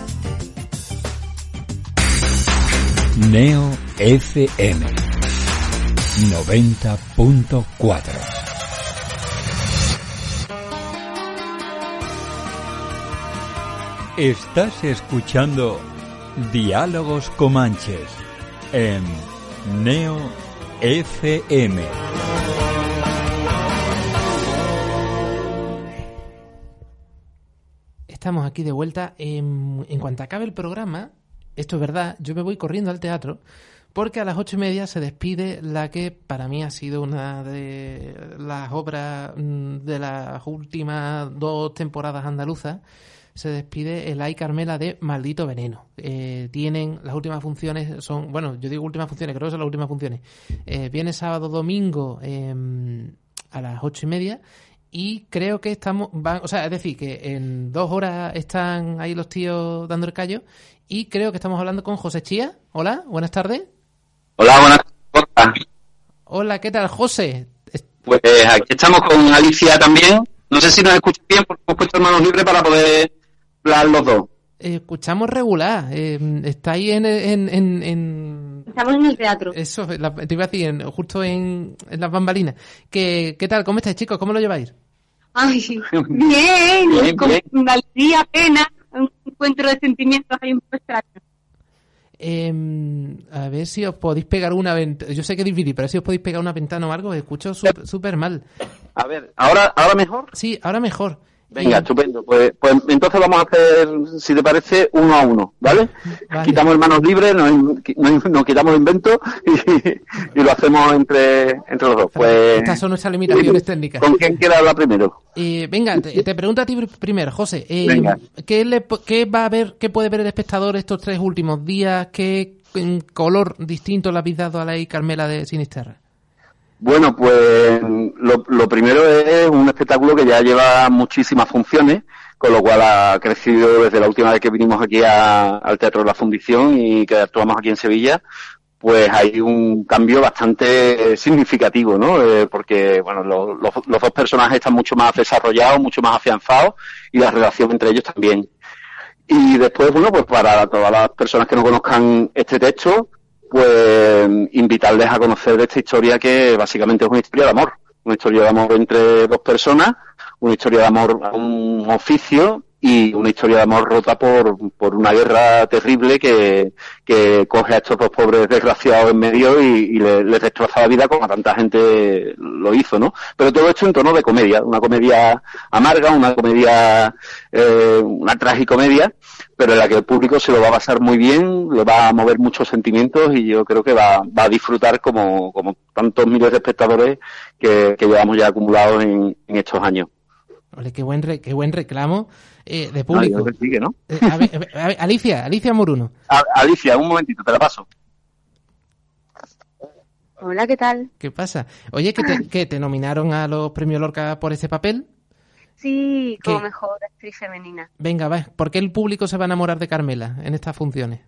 Neo FM 90.4 Estás escuchando Diálogos Comanches en Neo FM. Estamos aquí de vuelta. En, en cuanto acabe el programa, esto es verdad, yo me voy corriendo al teatro porque a las ocho y media se despide la que para mí ha sido una de las obras mm, de las últimas dos temporadas andaluzas. Se despide el Ay Carmela de Maldito Veneno. Eh, tienen las últimas funciones, son, bueno, yo digo últimas funciones, creo que son las últimas funciones. Eh, viene sábado, domingo em, a las ocho y media y creo que estamos, van, o sea, es decir, que en dos horas están ahí los tíos dando el callo y creo que estamos hablando con José Chía. Hola, buenas tardes. Hola, buenas tardes. Hola, ¿qué tal, José? Pues aquí estamos con Alicia también. No sé si nos escuchan bien porque hemos puesto manos libres para poder hablar los dos. Escuchamos regular. Eh, está ahí en, en, en, en- Estamos en el teatro. Eso, la- te iba a decir, en- justo en, en las bambalinas. ¿Qué, ¿Qué tal? ¿Cómo estáis, chicos? ¿Cómo lo lleváis? Ay, bien, Bien, con una alegría, pena, un encuentro de sentimientos ahí un poco extraño. Eh, a ver si os podéis pegar una ventana. Yo sé que es difícil, pero si os podéis pegar una ventana o algo, os escucho súper súper mal. A ver, ¿ahora, ¿ahora mejor? Sí, ahora mejor. Venga, estupendo. Pues, pues entonces vamos a hacer, si te parece, uno a uno, ¿vale? Vale. Quitamos manos libres, nos, nos- nos quitamos invento y, y lo hacemos entre, entre los dos. Pues, Estas son nuestras limitaciones técnicas. ¿Con quién quiere hablar primero? Eh, venga, te, te pregunto a ti pr- primero, José. eh, Venga. ¿qué, le qué va a ver, qué puede ver el espectador estos tres últimos días? ¿Qué color distinto le habéis dado a la I Carmela de Sinisterra? Bueno, pues lo, lo primero es un espectáculo que ya lleva muchísimas funciones, con lo cual ha crecido desde la última vez que vinimos aquí a- al Teatro de la Fundición y que actuamos aquí en Sevilla, pues hay un cambio bastante significativo, ¿no? Eh, porque, bueno, lo- los, dos personajes están mucho más desarrollados, mucho más afianzados y la relación entre ellos también. Y después, bueno, pues para todas las personas que no conozcan este texto, pues invitarles a conocer de esta historia que básicamente es una historia de amor. Una historia de amor entre dos personas, una historia de amor a un oficio y una historia de amor rota por, por una guerra terrible que, que coge a estos dos pobres desgraciados en medio y, y le- les destroza la vida como a tanta gente lo hizo, ¿no? Pero todo esto en tono de comedia, una comedia amarga, una comedia, eh, una tragicomedia, pero en la que el público se lo va a pasar muy bien, le va a mover muchos sentimientos y yo creo que va, va a disfrutar como, como tantos miles de espectadores que, que llevamos ya acumulados en, en estos años. Ole, qué buen, re- qué buen reclamo eh, de público. Eh, a ver, a ver, Alicia, Alicia Moruno. A- Alicia, un momentito, te la paso. Hola, ¿qué tal? ¿Qué pasa? Oye, que te, que te nominaron a los premios Lorca por ese papel. Sí, como ¿Qué? mejor actriz femenina. Venga, va. ¿Por qué el público se va a enamorar de Carmela en estas funciones?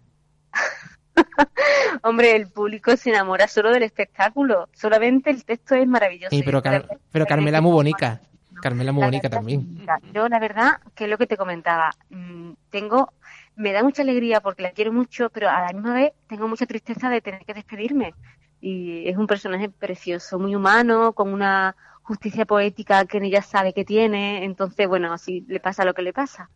Hombre, el público se enamora solo del espectáculo. Solamente el texto es maravilloso. Sí, pero, Car- pero Carmela muy bonita. Carmela muy bonita también. Yo, la verdad, que es lo que te comentaba, mm, tengo, me da mucha alegría porque la quiero mucho, pero a la misma vez tengo mucha tristeza de tener que despedirme. Y es un personaje precioso, muy humano, con una justicia poética que ella sabe que tiene. Entonces, bueno, así le pasa lo que le pasa.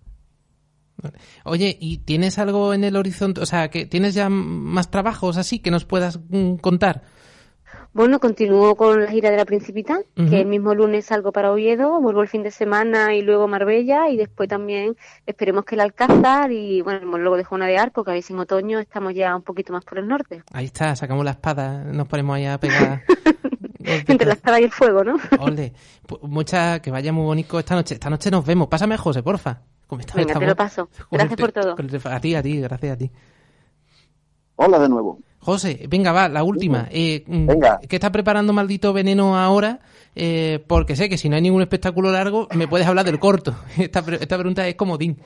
Oye, ¿y tienes algo en el horizonte? O sea, que ¿tienes ya más trabajos así que nos puedas mm, contar? Bueno, continúo con la gira de la Principita, que el mismo lunes salgo para Oviedo, vuelvo el fin de semana y luego Marbella y después también esperemos que el Alcázar y bueno, luego dejo una de Arco, que a si en otoño estamos ya un poquito más por el norte. Ahí está, sacamos la espada, nos ponemos ahí a pegar. Entre la espada y el fuego, ¿no? Ole, pu- mucha, que vaya muy bonito esta noche. Esta noche nos vemos. Pásame a José, porfa. ¿Cómo está- Venga, te estamos- lo paso. Gracias Joder, por todo. te- A ti, a ti, gracias a ti. Hola de nuevo. José, venga, va, la última. Eh, mm, Venga. ¿Qué está preparando Maldito Veneno ahora? Eh, porque sé que si no hay ningún espectáculo largo, me puedes hablar del corto. Esta, esta pregunta es comodín.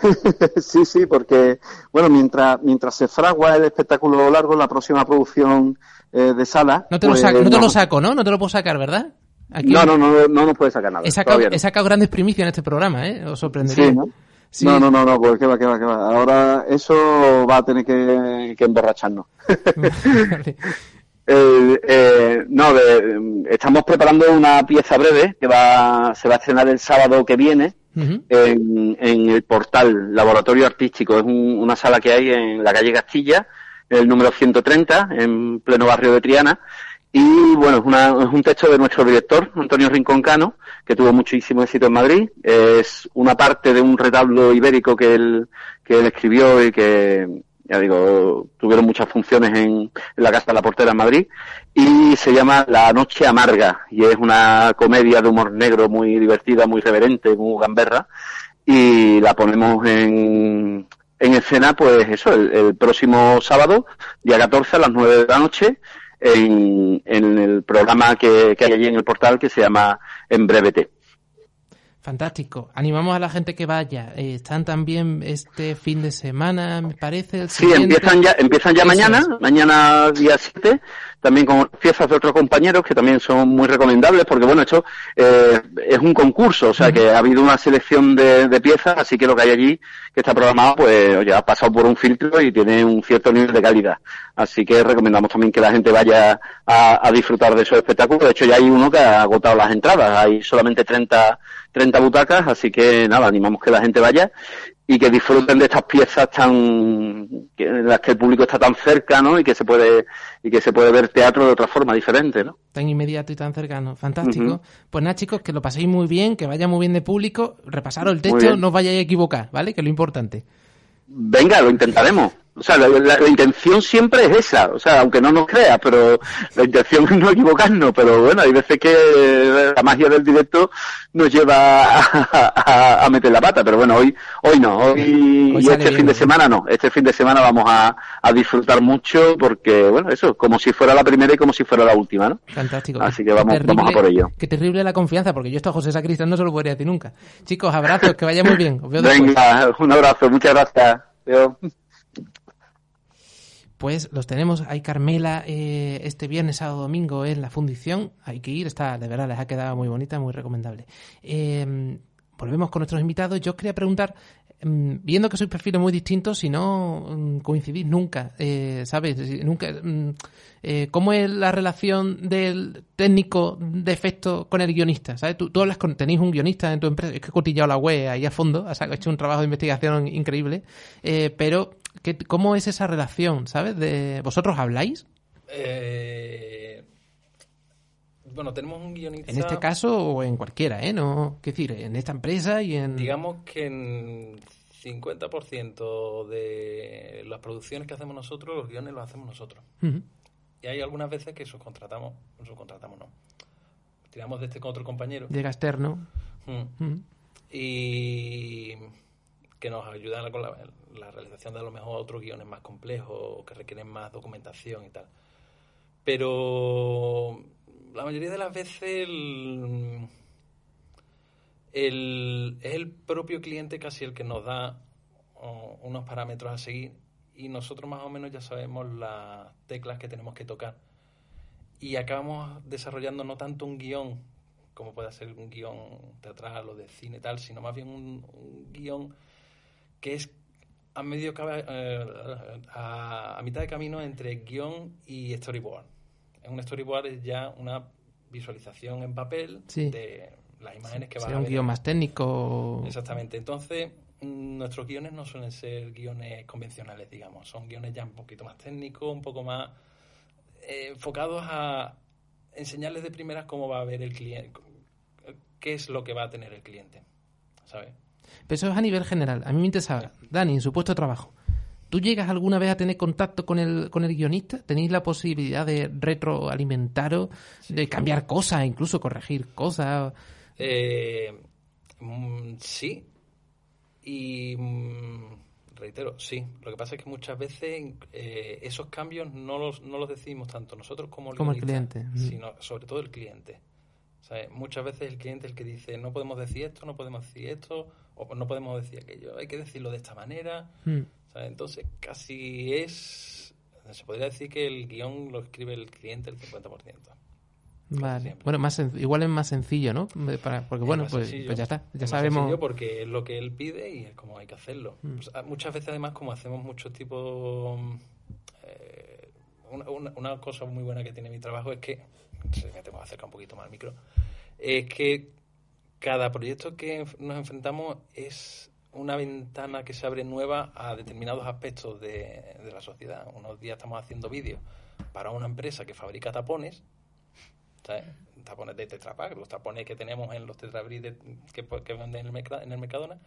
sí, sí, porque, bueno, mientras, mientras se fragua el espectáculo largo, la próxima producción eh, de sala. No te, lo pues, saco, no te no- lo saco, ¿no? No te lo puedo sacar, ¿verdad? Aquí No, no, no, no nos puede sacar nada. He sacado, no. he sacado grandes primicias en este programa, ¿eh? Os sorprendería. Sí, ¿no? Sí. No, no, no, no, pues qué va, qué va, qué va. Ahora eso va a tener que, que emborracharnos. Eh, eh, no, de- estamos preparando una pieza breve que va, se va a estrenar el sábado que viene en el portal Laboratorio Artístico. Es un- una sala que hay en la calle Castilla, el número 130, en pleno barrio de Triana. Y bueno, es, una- es un texto de nuestro director, Antonio Rincón Cano, que tuvo muchísimo éxito en Madrid. Es una parte de un retablo ibérico que él, que él escribió y que, ya digo, tuvieron muchas funciones en, en la Casa de la Portera en Madrid. Y se llama La Noche Amarga. Y es una comedia de humor negro muy divertida, muy reverente, muy gamberra. Y la ponemos en, en escena, pues eso, el, el próximo sábado, día 14 a las 9 de la noche, en, en el programa que, que hay allí en el portal que se llama En Brevete. Fantástico. Animamos a la gente que vaya. Eh, están también este fin de semana, me parece. El Sí, empiezan ya, empiezan ya Eso mañana, es. mañana día 7, también con piezas de otros compañeros que también son muy recomendables, porque bueno, esto eh, es un concurso, o sea que ha habido una selección de, de piezas, así que lo que hay allí, que está programado, pues oye, ha pasado por un filtro y tiene un cierto nivel de calidad. Así que recomendamos también que la gente vaya a, a disfrutar de esos espectáculos. De hecho, ya hay uno que ha agotado las entradas, hay solamente 30, 30 butacas, así que nada, animamos que la gente vaya y que disfruten de estas piezas tan que, en las que el público está tan cerca, ¿no? Y que se puede y que se puede ver teatro de otra forma diferente, ¿no? Tan inmediato y tan cercano. Fantástico. Pues nada, chicos, que lo paséis muy bien, que vaya muy bien de público. Repasaros el texto, no os vayáis a equivocar, ¿vale? Que es lo importante. Venga, lo intentaremos. O sea, la, la- la intención siempre es esa. O sea, aunque no nos creas, pero la intención es no equivocarnos. Pero bueno, hay veces que la magia del directo nos lleva a, a- a meter la pata. Pero bueno, hoy hoy no. Hoy, Hoy y este bien, fin de semana no. Este fin de semana vamos a, a disfrutar mucho porque, bueno, eso, como si fuera la primera y como si fuera la última, ¿no? Fantástico. Así que vamos, vamos a por ello. Qué terrible la confianza, porque yo esto a José Sacristán no se lo podría decir nunca. Chicos, abrazos, que vaya muy bien. Os veo después. Venga, un abrazo, muchas gracias. Adiós. Pues los tenemos, hay Carmela eh, este viernes, sábado, domingo en la fundición, hay que ir, está, de verdad, les ha quedado muy bonita, muy recomendable. Eh, volvemos con nuestros invitados, yo os quería preguntar, mm, viendo que sois perfiles muy distintos, si no mm, coincidís nunca, eh, ¿sabes? Nunca, eh, ¿Cómo es la relación del técnico de efecto con el guionista? ¿Sabes? Tú, tú hablas con, tenéis un guionista en tu empresa, es que he cotillado la web ahí a fondo, has hecho un trabajo de investigación increíble, eh, pero ¿qué- ¿cómo es esa relación? ¿Sabes? De, ¿Vosotros habláis? Eh, bueno, tenemos un guionista. En este caso o en cualquiera, ¿eh? No, qué decir, en esta empresa y en... Digamos que en 50% de las producciones que hacemos nosotros, los guiones los hacemos nosotros. Y hay algunas veces que subcontratamos, subcontratamos no. Tiramos de este con otro compañero. Llega externo. Mm. Y que nos ayudan con la, realización de a lo mejor otros guiones más complejos que requieren más documentación y tal. Pero la mayoría de las veces el, es el propio cliente casi el que nos da unos parámetros a seguir y nosotros más o menos ya sabemos las teclas que tenemos que tocar. Y acabamos desarrollando no tanto un guion, como puede ser un guion teatral o de cine y tal, sino más bien un, un guion que es a medio eh, a, a mitad de camino entre guion y storyboard. Un storyboard es ya una visualización en papel Sí. de las imágenes que Será a un ver. guion más técnico. Exactamente. Entonces, mm, nuestros guiones no suelen ser guiones convencionales, digamos. Son guiones ya un poquito más técnicos, un poco más eh, enfocados a enseñarles de primeras cómo va a ver el cliente, qué es lo que va a tener el cliente, ¿sabes? Pero eso es a nivel general. A mí me interesa, Dani, en su puesto de trabajo. ¿Tú llegas alguna vez a tener contacto con el, con el guionista? ¿Tenéis la posibilidad de retroalimentaros, de cambiar cosas, incluso corregir cosas? Eh, mm, sí. Y mm, reitero, sí. Lo que pasa es que muchas veces eh, esos cambios no los, no los decimos tanto nosotros como el, Como el cliente. Sino sobre todo el cliente. ¿Sabes? Muchas veces el cliente es el que dice no podemos decir esto, no podemos decir esto, o no podemos decir aquello, hay que decirlo de esta manera. Mm. ¿sabes? Entonces casi es... Se podría decir que el guion lo escribe el cliente el 50%. Vale. Bueno, más igual es más sencillo, ¿no? Para- porque Es bueno, más pues, pues ya está. Ya Es más sabemos. sencillo porque es lo que él pide y es como hay que hacerlo. Mm. Pues, ah, muchas veces, además, como hacemos muchos tipos. eh, una, una- una cosa muy buena que tiene mi trabajo es que. Me tengo que acercar un poquito más al micro. Es que cada proyecto que nos enfrentamos es una ventana que se abre nueva a determinados aspectos de, de la sociedad. Unos días estamos haciendo vídeos para una empresa que fabrica tapones ¿sabes? tapones de Tetra Pak, los tapones que tenemos en los Tetra Bris de- que, que venden en el, en el Mercadona,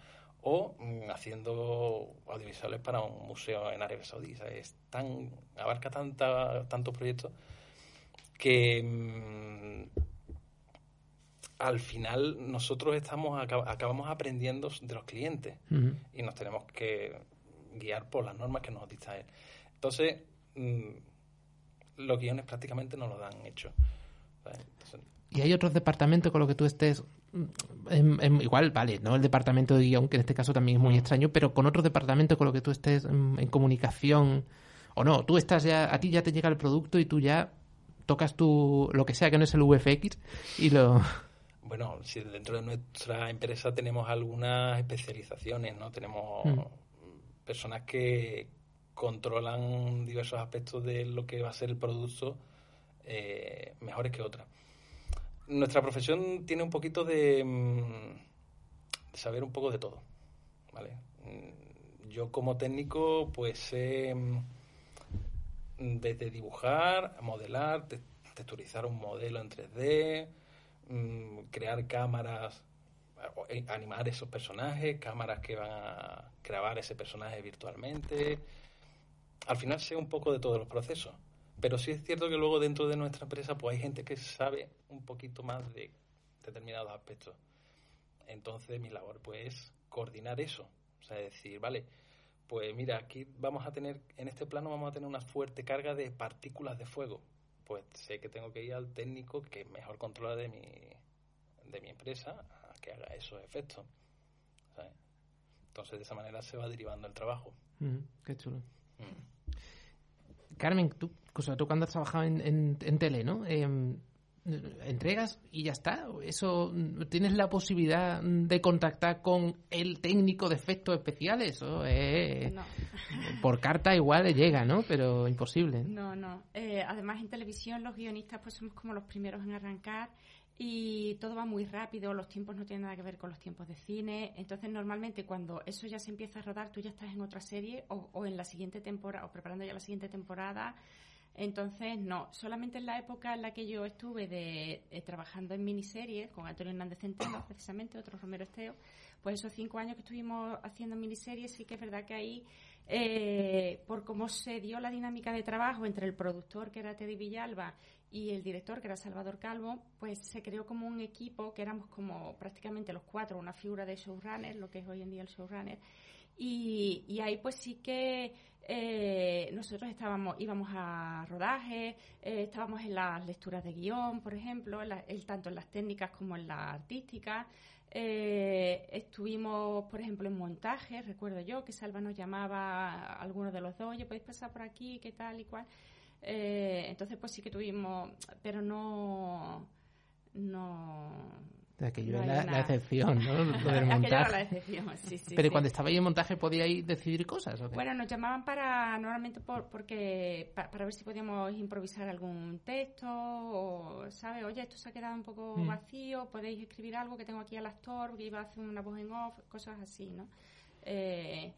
o mm, haciendo audiovisuales para un museo en Arabia Saudí. ¿sabes? Es tan, abarca tantos proyectos que mm, al final nosotros estamos acab- acabamos aprendiendo de los clientes y nos tenemos que guiar por las normas que nos dicta él. Entonces, mm, los guiones prácticamente nos los dan. Entonces, Y hay otros departamentos con los que tú estés. mm, igual, vale, no el departamento de guion, que en este caso también es muy extraño, pero con otros departamentos con los que tú estés mm, en comunicación. O no, tú estás ya. A ti ya te llega el producto y tú ya tocas tu. lo que sea que no es el VFX y lo. Bueno, si dentro de nuestra empresa tenemos algunas especializaciones, ¿no? Tenemos Mm. personas que controlan diversos aspectos de lo que va a ser el producto eh, mejores que otras. Nuestra profesión tiene un poquito de, mm, de saber un poco de todo, ¿vale? Mm, Yo como técnico, pues sé mm, desde dibujar, modelar, te- texturizar un modelo en 3D, mm, crear cámaras, eh, animar esos personajes, cámaras que van a grabar ese personaje virtualmente. Al final sé un poco de todos los procesos. Pero sí es cierto que luego dentro de nuestra empresa pues hay gente que sabe un poquito más de determinados aspectos. Entonces mi labor pues es coordinar eso. O sea, decir, vale, pues mira, aquí vamos a tener, en este plano vamos a tener una fuerte carga de partículas de fuego. Pues sé que tengo que ir al técnico que mejor controla de mi, de mi empresa a que haga esos efectos. ¿sabes? Entonces de esa manera se va derivando el trabajo. Mm, qué chulo. Mm. Carmen, tú, o sea, tú cuando has trabajado en, en, en tele, ¿no? Em, entregas y ya está. Eso tienes la posibilidad de contactar con el técnico de efectos especiales. Eso es, por carta igual le llega, ¿no? Pero imposible. No, no. Eh, además en televisión los guionistas pues somos como los primeros en arrancar y todo va muy rápido, los tiempos no tienen nada que ver con los tiempos de cine, entonces normalmente cuando eso ya se empieza a rodar tú ya estás en otra serie o, o en la siguiente temporada o preparando ya la siguiente temporada entonces, no, solamente en la época en la que yo estuve de, eh, trabajando en miniseries con Antonio Hernández Centeno, precisamente, otro Romero Esteo, pues esos cinco años que estuvimos haciendo miniseries, sí que es verdad que ahí, eh, por cómo se dio la dinámica de trabajo entre el productor, que era Teddy Villalba, y el director, que era Salvador Calvo, pues se creó como un equipo, que éramos como prácticamente los cuatro, una figura de showrunner, lo que es hoy en día el showrunner, y, y ahí pues sí que eh, nosotros estábamos, íbamos a rodaje, eh, estábamos en las lecturas de guion, por ejemplo, el, tanto en las técnicas como en las artísticas. Eh, estuvimos, por ejemplo, en montaje, recuerdo yo que Salva nos llamaba a alguno de los dos, oye, podéis pasar por aquí, qué tal y cual. Entonces, pues sí que tuvimos, pero no, no, Aquello era la, excepción, ¿no? Lo del montaje. la excepción, sí, sí. Pero cuando estaba ahí en montaje podíais decidir cosas, ¿o Bueno, nos llamaban para, normalmente por, porque, para, ver si podíamos improvisar algún texto, o, ¿sabes? Oye, esto se ha quedado un poco mm. vacío, podéis escribir algo que tengo aquí al actor, que iba a hacer una voz en off, cosas así, ¿no? Eh,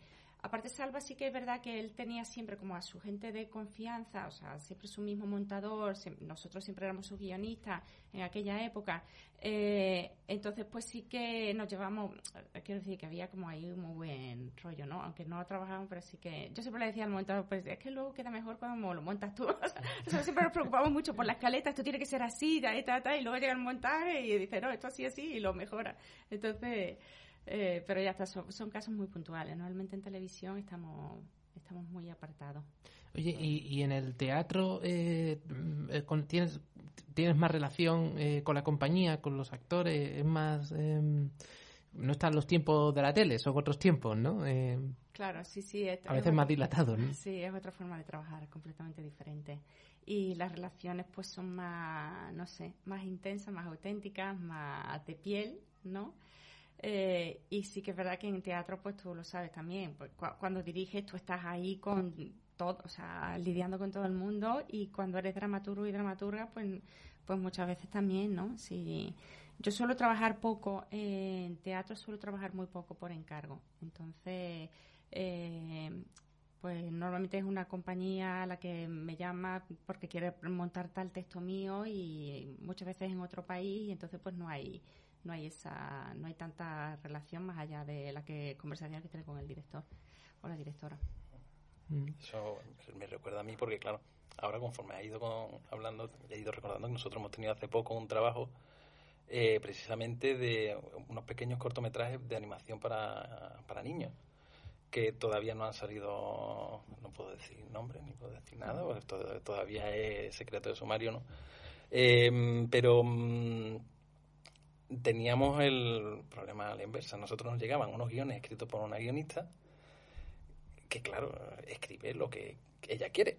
Aparte, Salva sí que es verdad que él tenía siempre como a su gente de confianza, o sea, siempre su mismo montador, nosotros siempre éramos sus guionistas en aquella época. Eh, entonces, pues sí que nos llevamos, eh, quiero decir que había como ahí un muy buen rollo, ¿no? Aunque no trabajábamos, pero sí que. Yo siempre le decía al montador, pues es que luego queda mejor cuando lo montas tú. O sea, siempre nos preocupamos mucho por la escaleta, esto tiene que ser así, ta, ta, ta, y luego llega el montaje y dice, no, esto así, así, y lo mejora. Entonces. Eh, pero ya está, son, casos muy puntuales. Normalmente en televisión estamos estamos muy apartados. Oye, ¿y, en el teatro eh, eh, tienes, tienes más relación con la compañía, con los actores? ¿Es más.? Em, no están los tiempos de la tele, son otros tiempos, ¿no? claro, sí, sí. a veces más dilatados, ¿no? Sí, es otra forma de trabajar, completamente diferente. Y las relaciones, pues, son más, no sé, más intensas, más auténticas, más de piel, ¿no? Eh, y sí que es verdad que en teatro, pues tú lo sabes también, pues, cuando diriges tú estás ahí con todo, o sea, lidiando con todo el mundo y cuando eres dramaturgo y dramaturga, pues, pues muchas veces también, ¿no? Si, yo suelo trabajar poco en teatro, suelo trabajar muy poco por encargo. Entonces, eh, pues normalmente es una compañía a la que me llama porque quiere montar tal texto mío y muchas veces en otro país y entonces pues no hay no hay esa no hay tanta relación más allá de la que conversación que tiene con el director o la directora mm. eso me recuerda a mí porque claro ahora conforme ha ido hablando he ido recordando que nosotros hemos tenido hace poco un trabajo eh, precisamente de unos pequeños cortometrajes de animación para, para niños que todavía no han salido, no puedo decir nombre ni puedo decir nada, porque todavía es secreto de sumario, ¿no? Eh, pero mm, teníamos el problema a la inversa. Nosotros nos llegaban unos guiones escritos por una guionista que, claro, escribe lo que ella quiere.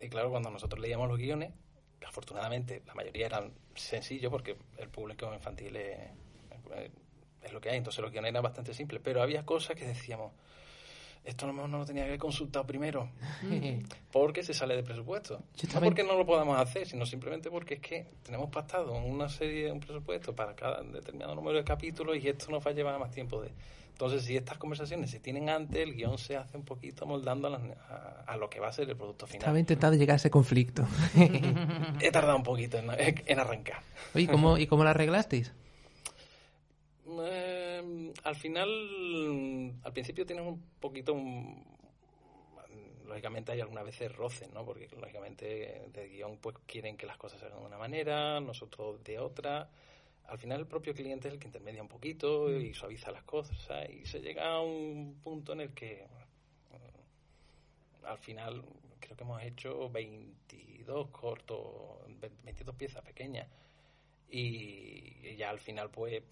Y claro, cuando nosotros leíamos los guiones, afortunadamente la mayoría eran sencillos porque el público infantil es, es lo que hay, entonces los guiones eran bastante simples, pero había cosas que decíamos, esto a lo mejor no lo tenía que haber consultado primero, porque se sale de presupuesto. No porque no lo podamos hacer, sino simplemente porque es que tenemos pactado una serie, un presupuesto para cada determinado número de capítulos y esto nos va a llevar más tiempo de... Entonces, si estas conversaciones se tienen antes, el guion se hace un poquito moldando a, lo que va a ser el producto final. Estaba intentando llegar a ese conflicto. He tardado un poquito en, en arrancar. Oye, ¿cómo, ¿y cómo lo arreglasteis? Eh, al final, al principio tienes un poquito, lógicamente hay algunas veces roces, ¿no? Porque lógicamente de guion pues quieren que las cosas se hagan de una manera, nosotros de otra. Al final el propio cliente es el que intermedia un poquito y mm. suaviza las cosas y se llega a un punto en el que al final creo que hemos hecho 22 cortos, 22 piezas pequeñas y ya al final pues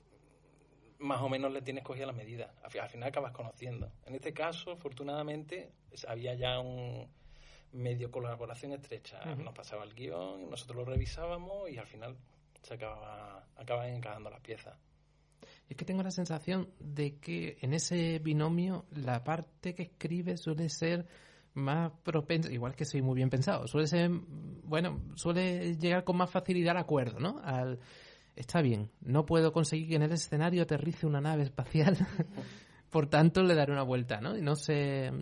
más o menos le tienes cogida la medida. Al, final acabas conociendo. En este caso, afortunadamente, había ya un medio colaboración estrecha. Nos pasaba el guion, nosotros lo revisábamos y al final se acaba, acaban encajando las piezas. Es que tengo la sensación de que en ese binomio la parte que escribe suele ser más propensa, igual que soy muy bien pensado, suele ser, bueno, suele llegar con más facilidad al acuerdo, ¿no? Al, está bien, no puedo conseguir que en el escenario aterrice una nave espacial, por tanto le daré una vuelta, ¿no? Y no sé,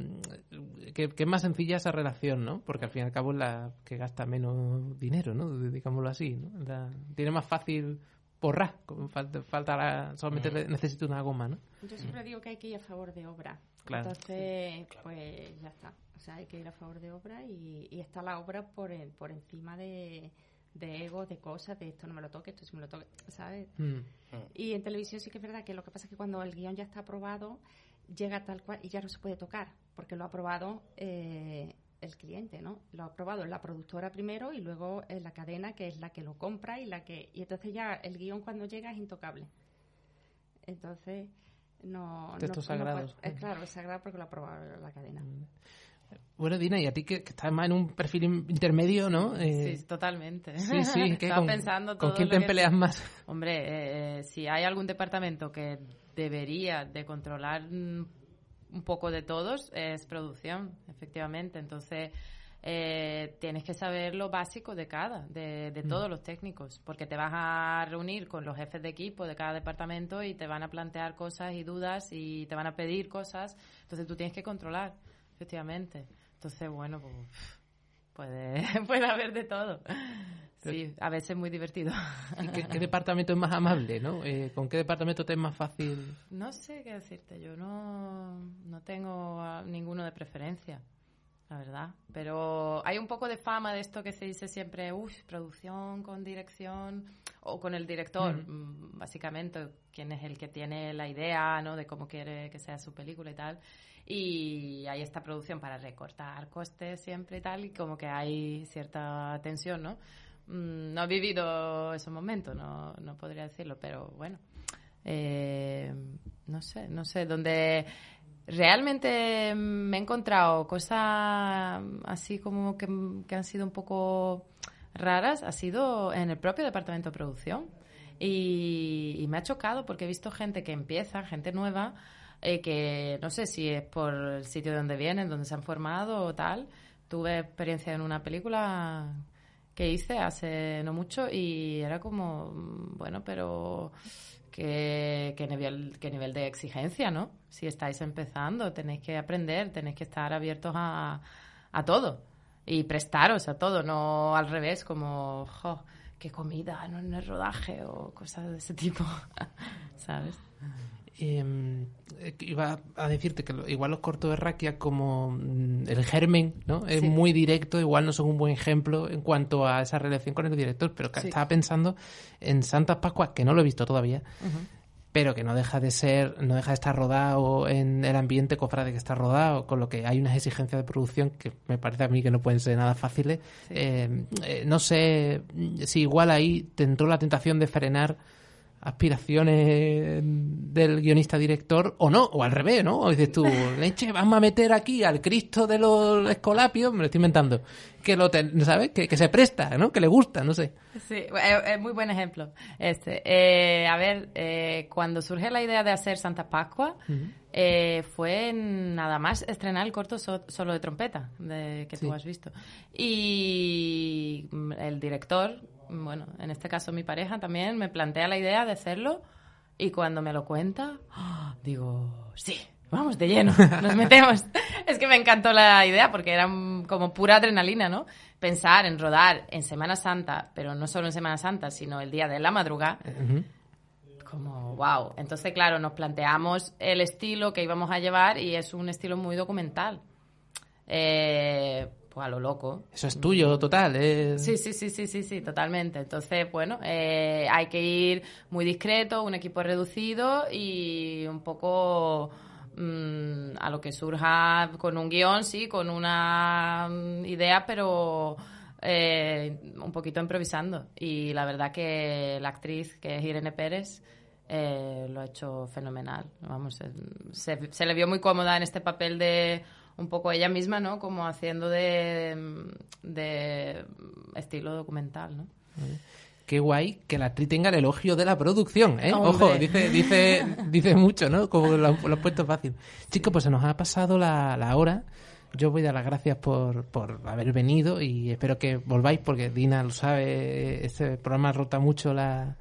que, que, es más sencilla esa relación, ¿no? Porque al fin y al cabo es la que gasta menos dinero, ¿no? Digámoslo así, ¿no? La, tiene más fácil porra, falta, falta solamente mm. necesito una goma, ¿no? Yo siempre digo que hay que ir a favor de obra. Entonces, pues ya está. O sea, hay que ir a favor de obra y, y está la obra por, el, por encima de, de ego, de cosas, de esto no me lo toque, esto sí me lo toque, ¿sabes? Mm. Mm. Y en televisión sí que es verdad que lo que pasa es que cuando el guion ya está aprobado, llega tal cual y ya no se puede tocar, porque lo ha aprobado eh, el cliente, ¿no? Lo ha aprobado la productora primero y luego en la cadena, que es la que lo compra y la que... Y entonces ya el guion cuando llega es intocable. Entonces, no... Textos sagrados. es claro, es sagrado porque lo ha aprobado la cadena. Mm. Bueno, Dina, y a ti que, estás más en un perfil intermedio, ¿no? Eh, sí, totalmente. Sí, sí, pensando ¿Con quién te peleas más? Hombre, eh, si hay algún departamento que debería de controlar un poco de todos, es producción, efectivamente. Entonces, eh, tienes que saber lo básico de cada, de, de mm. todos los técnicos, porque te vas a reunir con los jefes de equipo de cada departamento y te van a plantear cosas y dudas y te van a pedir cosas. Entonces, tú tienes que controlar efectivamente. Entonces, bueno, pues puede, puede haber de todo. Sí, a veces muy divertido. qué, departamento es más amable, no? Eh, ¿Con qué departamento te es más fácil? No sé qué decirte, yo no, no tengo ninguno de preferencia la verdad. Pero hay un poco de fama de esto que se dice siempre, uff, producción con dirección o con el director, mm, básicamente, quien es el que tiene la idea, ¿no? De cómo quiere que sea su película y tal. Y hay esta producción para recortar costes siempre y tal, y como que hay cierta tensión, ¿no? Mm, no he vivido esos momentos, no, no podría decirlo, pero bueno. Eh, no sé, no sé, donde realmente me he encontrado cosas así como que, han sido un poco raras, ha sido en el propio departamento de producción. Y, me ha chocado porque he visto gente que empieza, gente nueva, eh, que no sé si es por el sitio de donde vienen, donde se han formado o tal. Tuve experiencia en una película que hice hace no mucho y era como, bueno, pero qué, nivel, qué nivel de exigencia, ¿no? Si estáis empezando, tenéis que aprender, tenéis que estar abiertos a, a todo y prestaros a todo, no al revés, como, jo, qué comida, no en el rodaje o cosas de ese tipo, ¿sabes? Em, eh, iba a decirte que igual los cortos de Raquia como mm, el germen, ¿no? Es muy directo, igual no son un buen ejemplo en cuanto a esa relación con el director, pero estaba pensando en Santas Pascuas, que no lo he visto todavía, pero que no deja de ser, no deja de estar rodado en el ambiente cofrade que está rodado, con lo que hay unas exigencias de producción que me parece a mí que no pueden ser nada fáciles. Em, eh, no sé si igual ahí te entró la tentación de frenar aspiraciones del guionista director o no, o al revés, ¿no? O dices tú, leche, vamos a meter aquí al Cristo de los Escolapios, me lo estoy inventando, que lo ¿sabes? Que, se presta, ¿no? Que le gusta, no sé. Sí, es muy buen ejemplo. Este, eh, a ver, eh, cuando surge la idea de hacer Santa Pascua, eh, fue nada más estrenar el corto solo de trompeta, de, que tú has visto. Y el director, bueno, en este caso mi pareja también me plantea la idea de hacerlo y cuando me lo cuenta, digo, sí, vamos de lleno, nos metemos. es que me encantó la idea porque era como pura adrenalina, ¿no? Pensar en rodar en Semana Santa, pero no solo en Semana Santa, sino el día de la madrugada. Como, wow. Entonces, claro, nos planteamos el estilo que íbamos a llevar y es un estilo muy documental. Eh, pues, a lo loco. Eso es tuyo, total. ¿eh? Sí, sí, sí, sí, sí, sí, totalmente. Entonces, bueno, eh, hay que ir muy discreto, un equipo reducido y un poco mm, a lo que surja con un guion, sí, con una mm, idea, pero eh, un poquito improvisando. Y la verdad que la actriz, que es Irene Pérez, lo ha hecho fenomenal. Vamos, se, se le vio muy cómoda en este papel de un poco ella misma, ¿no? Como haciendo de, de estilo documental, ¿no? qué guay que la actriz tenga el elogio de la producción, ¿eh? Hombre. Ojo, dice, dice, dice mucho, ¿no? Como lo, lo han puesto fácil. Chicos, pues se nos ha pasado la, la hora. Yo voy a dar las gracias por, por haber venido y espero que volváis porque Dina lo sabe, este programa rota mucho la,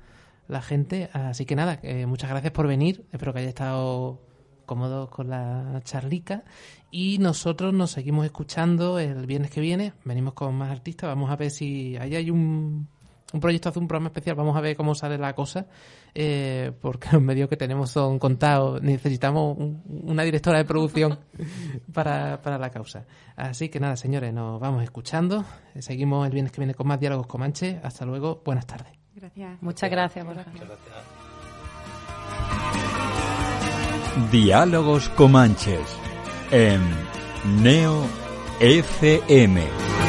la gente. Así que nada, eh, muchas gracias por venir. Espero que haya estado cómodos con la charlica. Y nosotros nos seguimos escuchando el viernes que viene. Venimos con más artistas. Vamos a ver si ahí hay un, un proyecto, hace un programa especial. Vamos a ver cómo sale la cosa. eh, porque los medios que tenemos son contados. Necesitamos un- una directora de producción para, para la causa. Así que nada, señores, nos vamos escuchando. Seguimos el viernes que viene con más diálogos Comanche. Hasta luego. Buenas tardes. Gracias. Muchas gracias, Borja. Diálogos Comanches en Neo FM.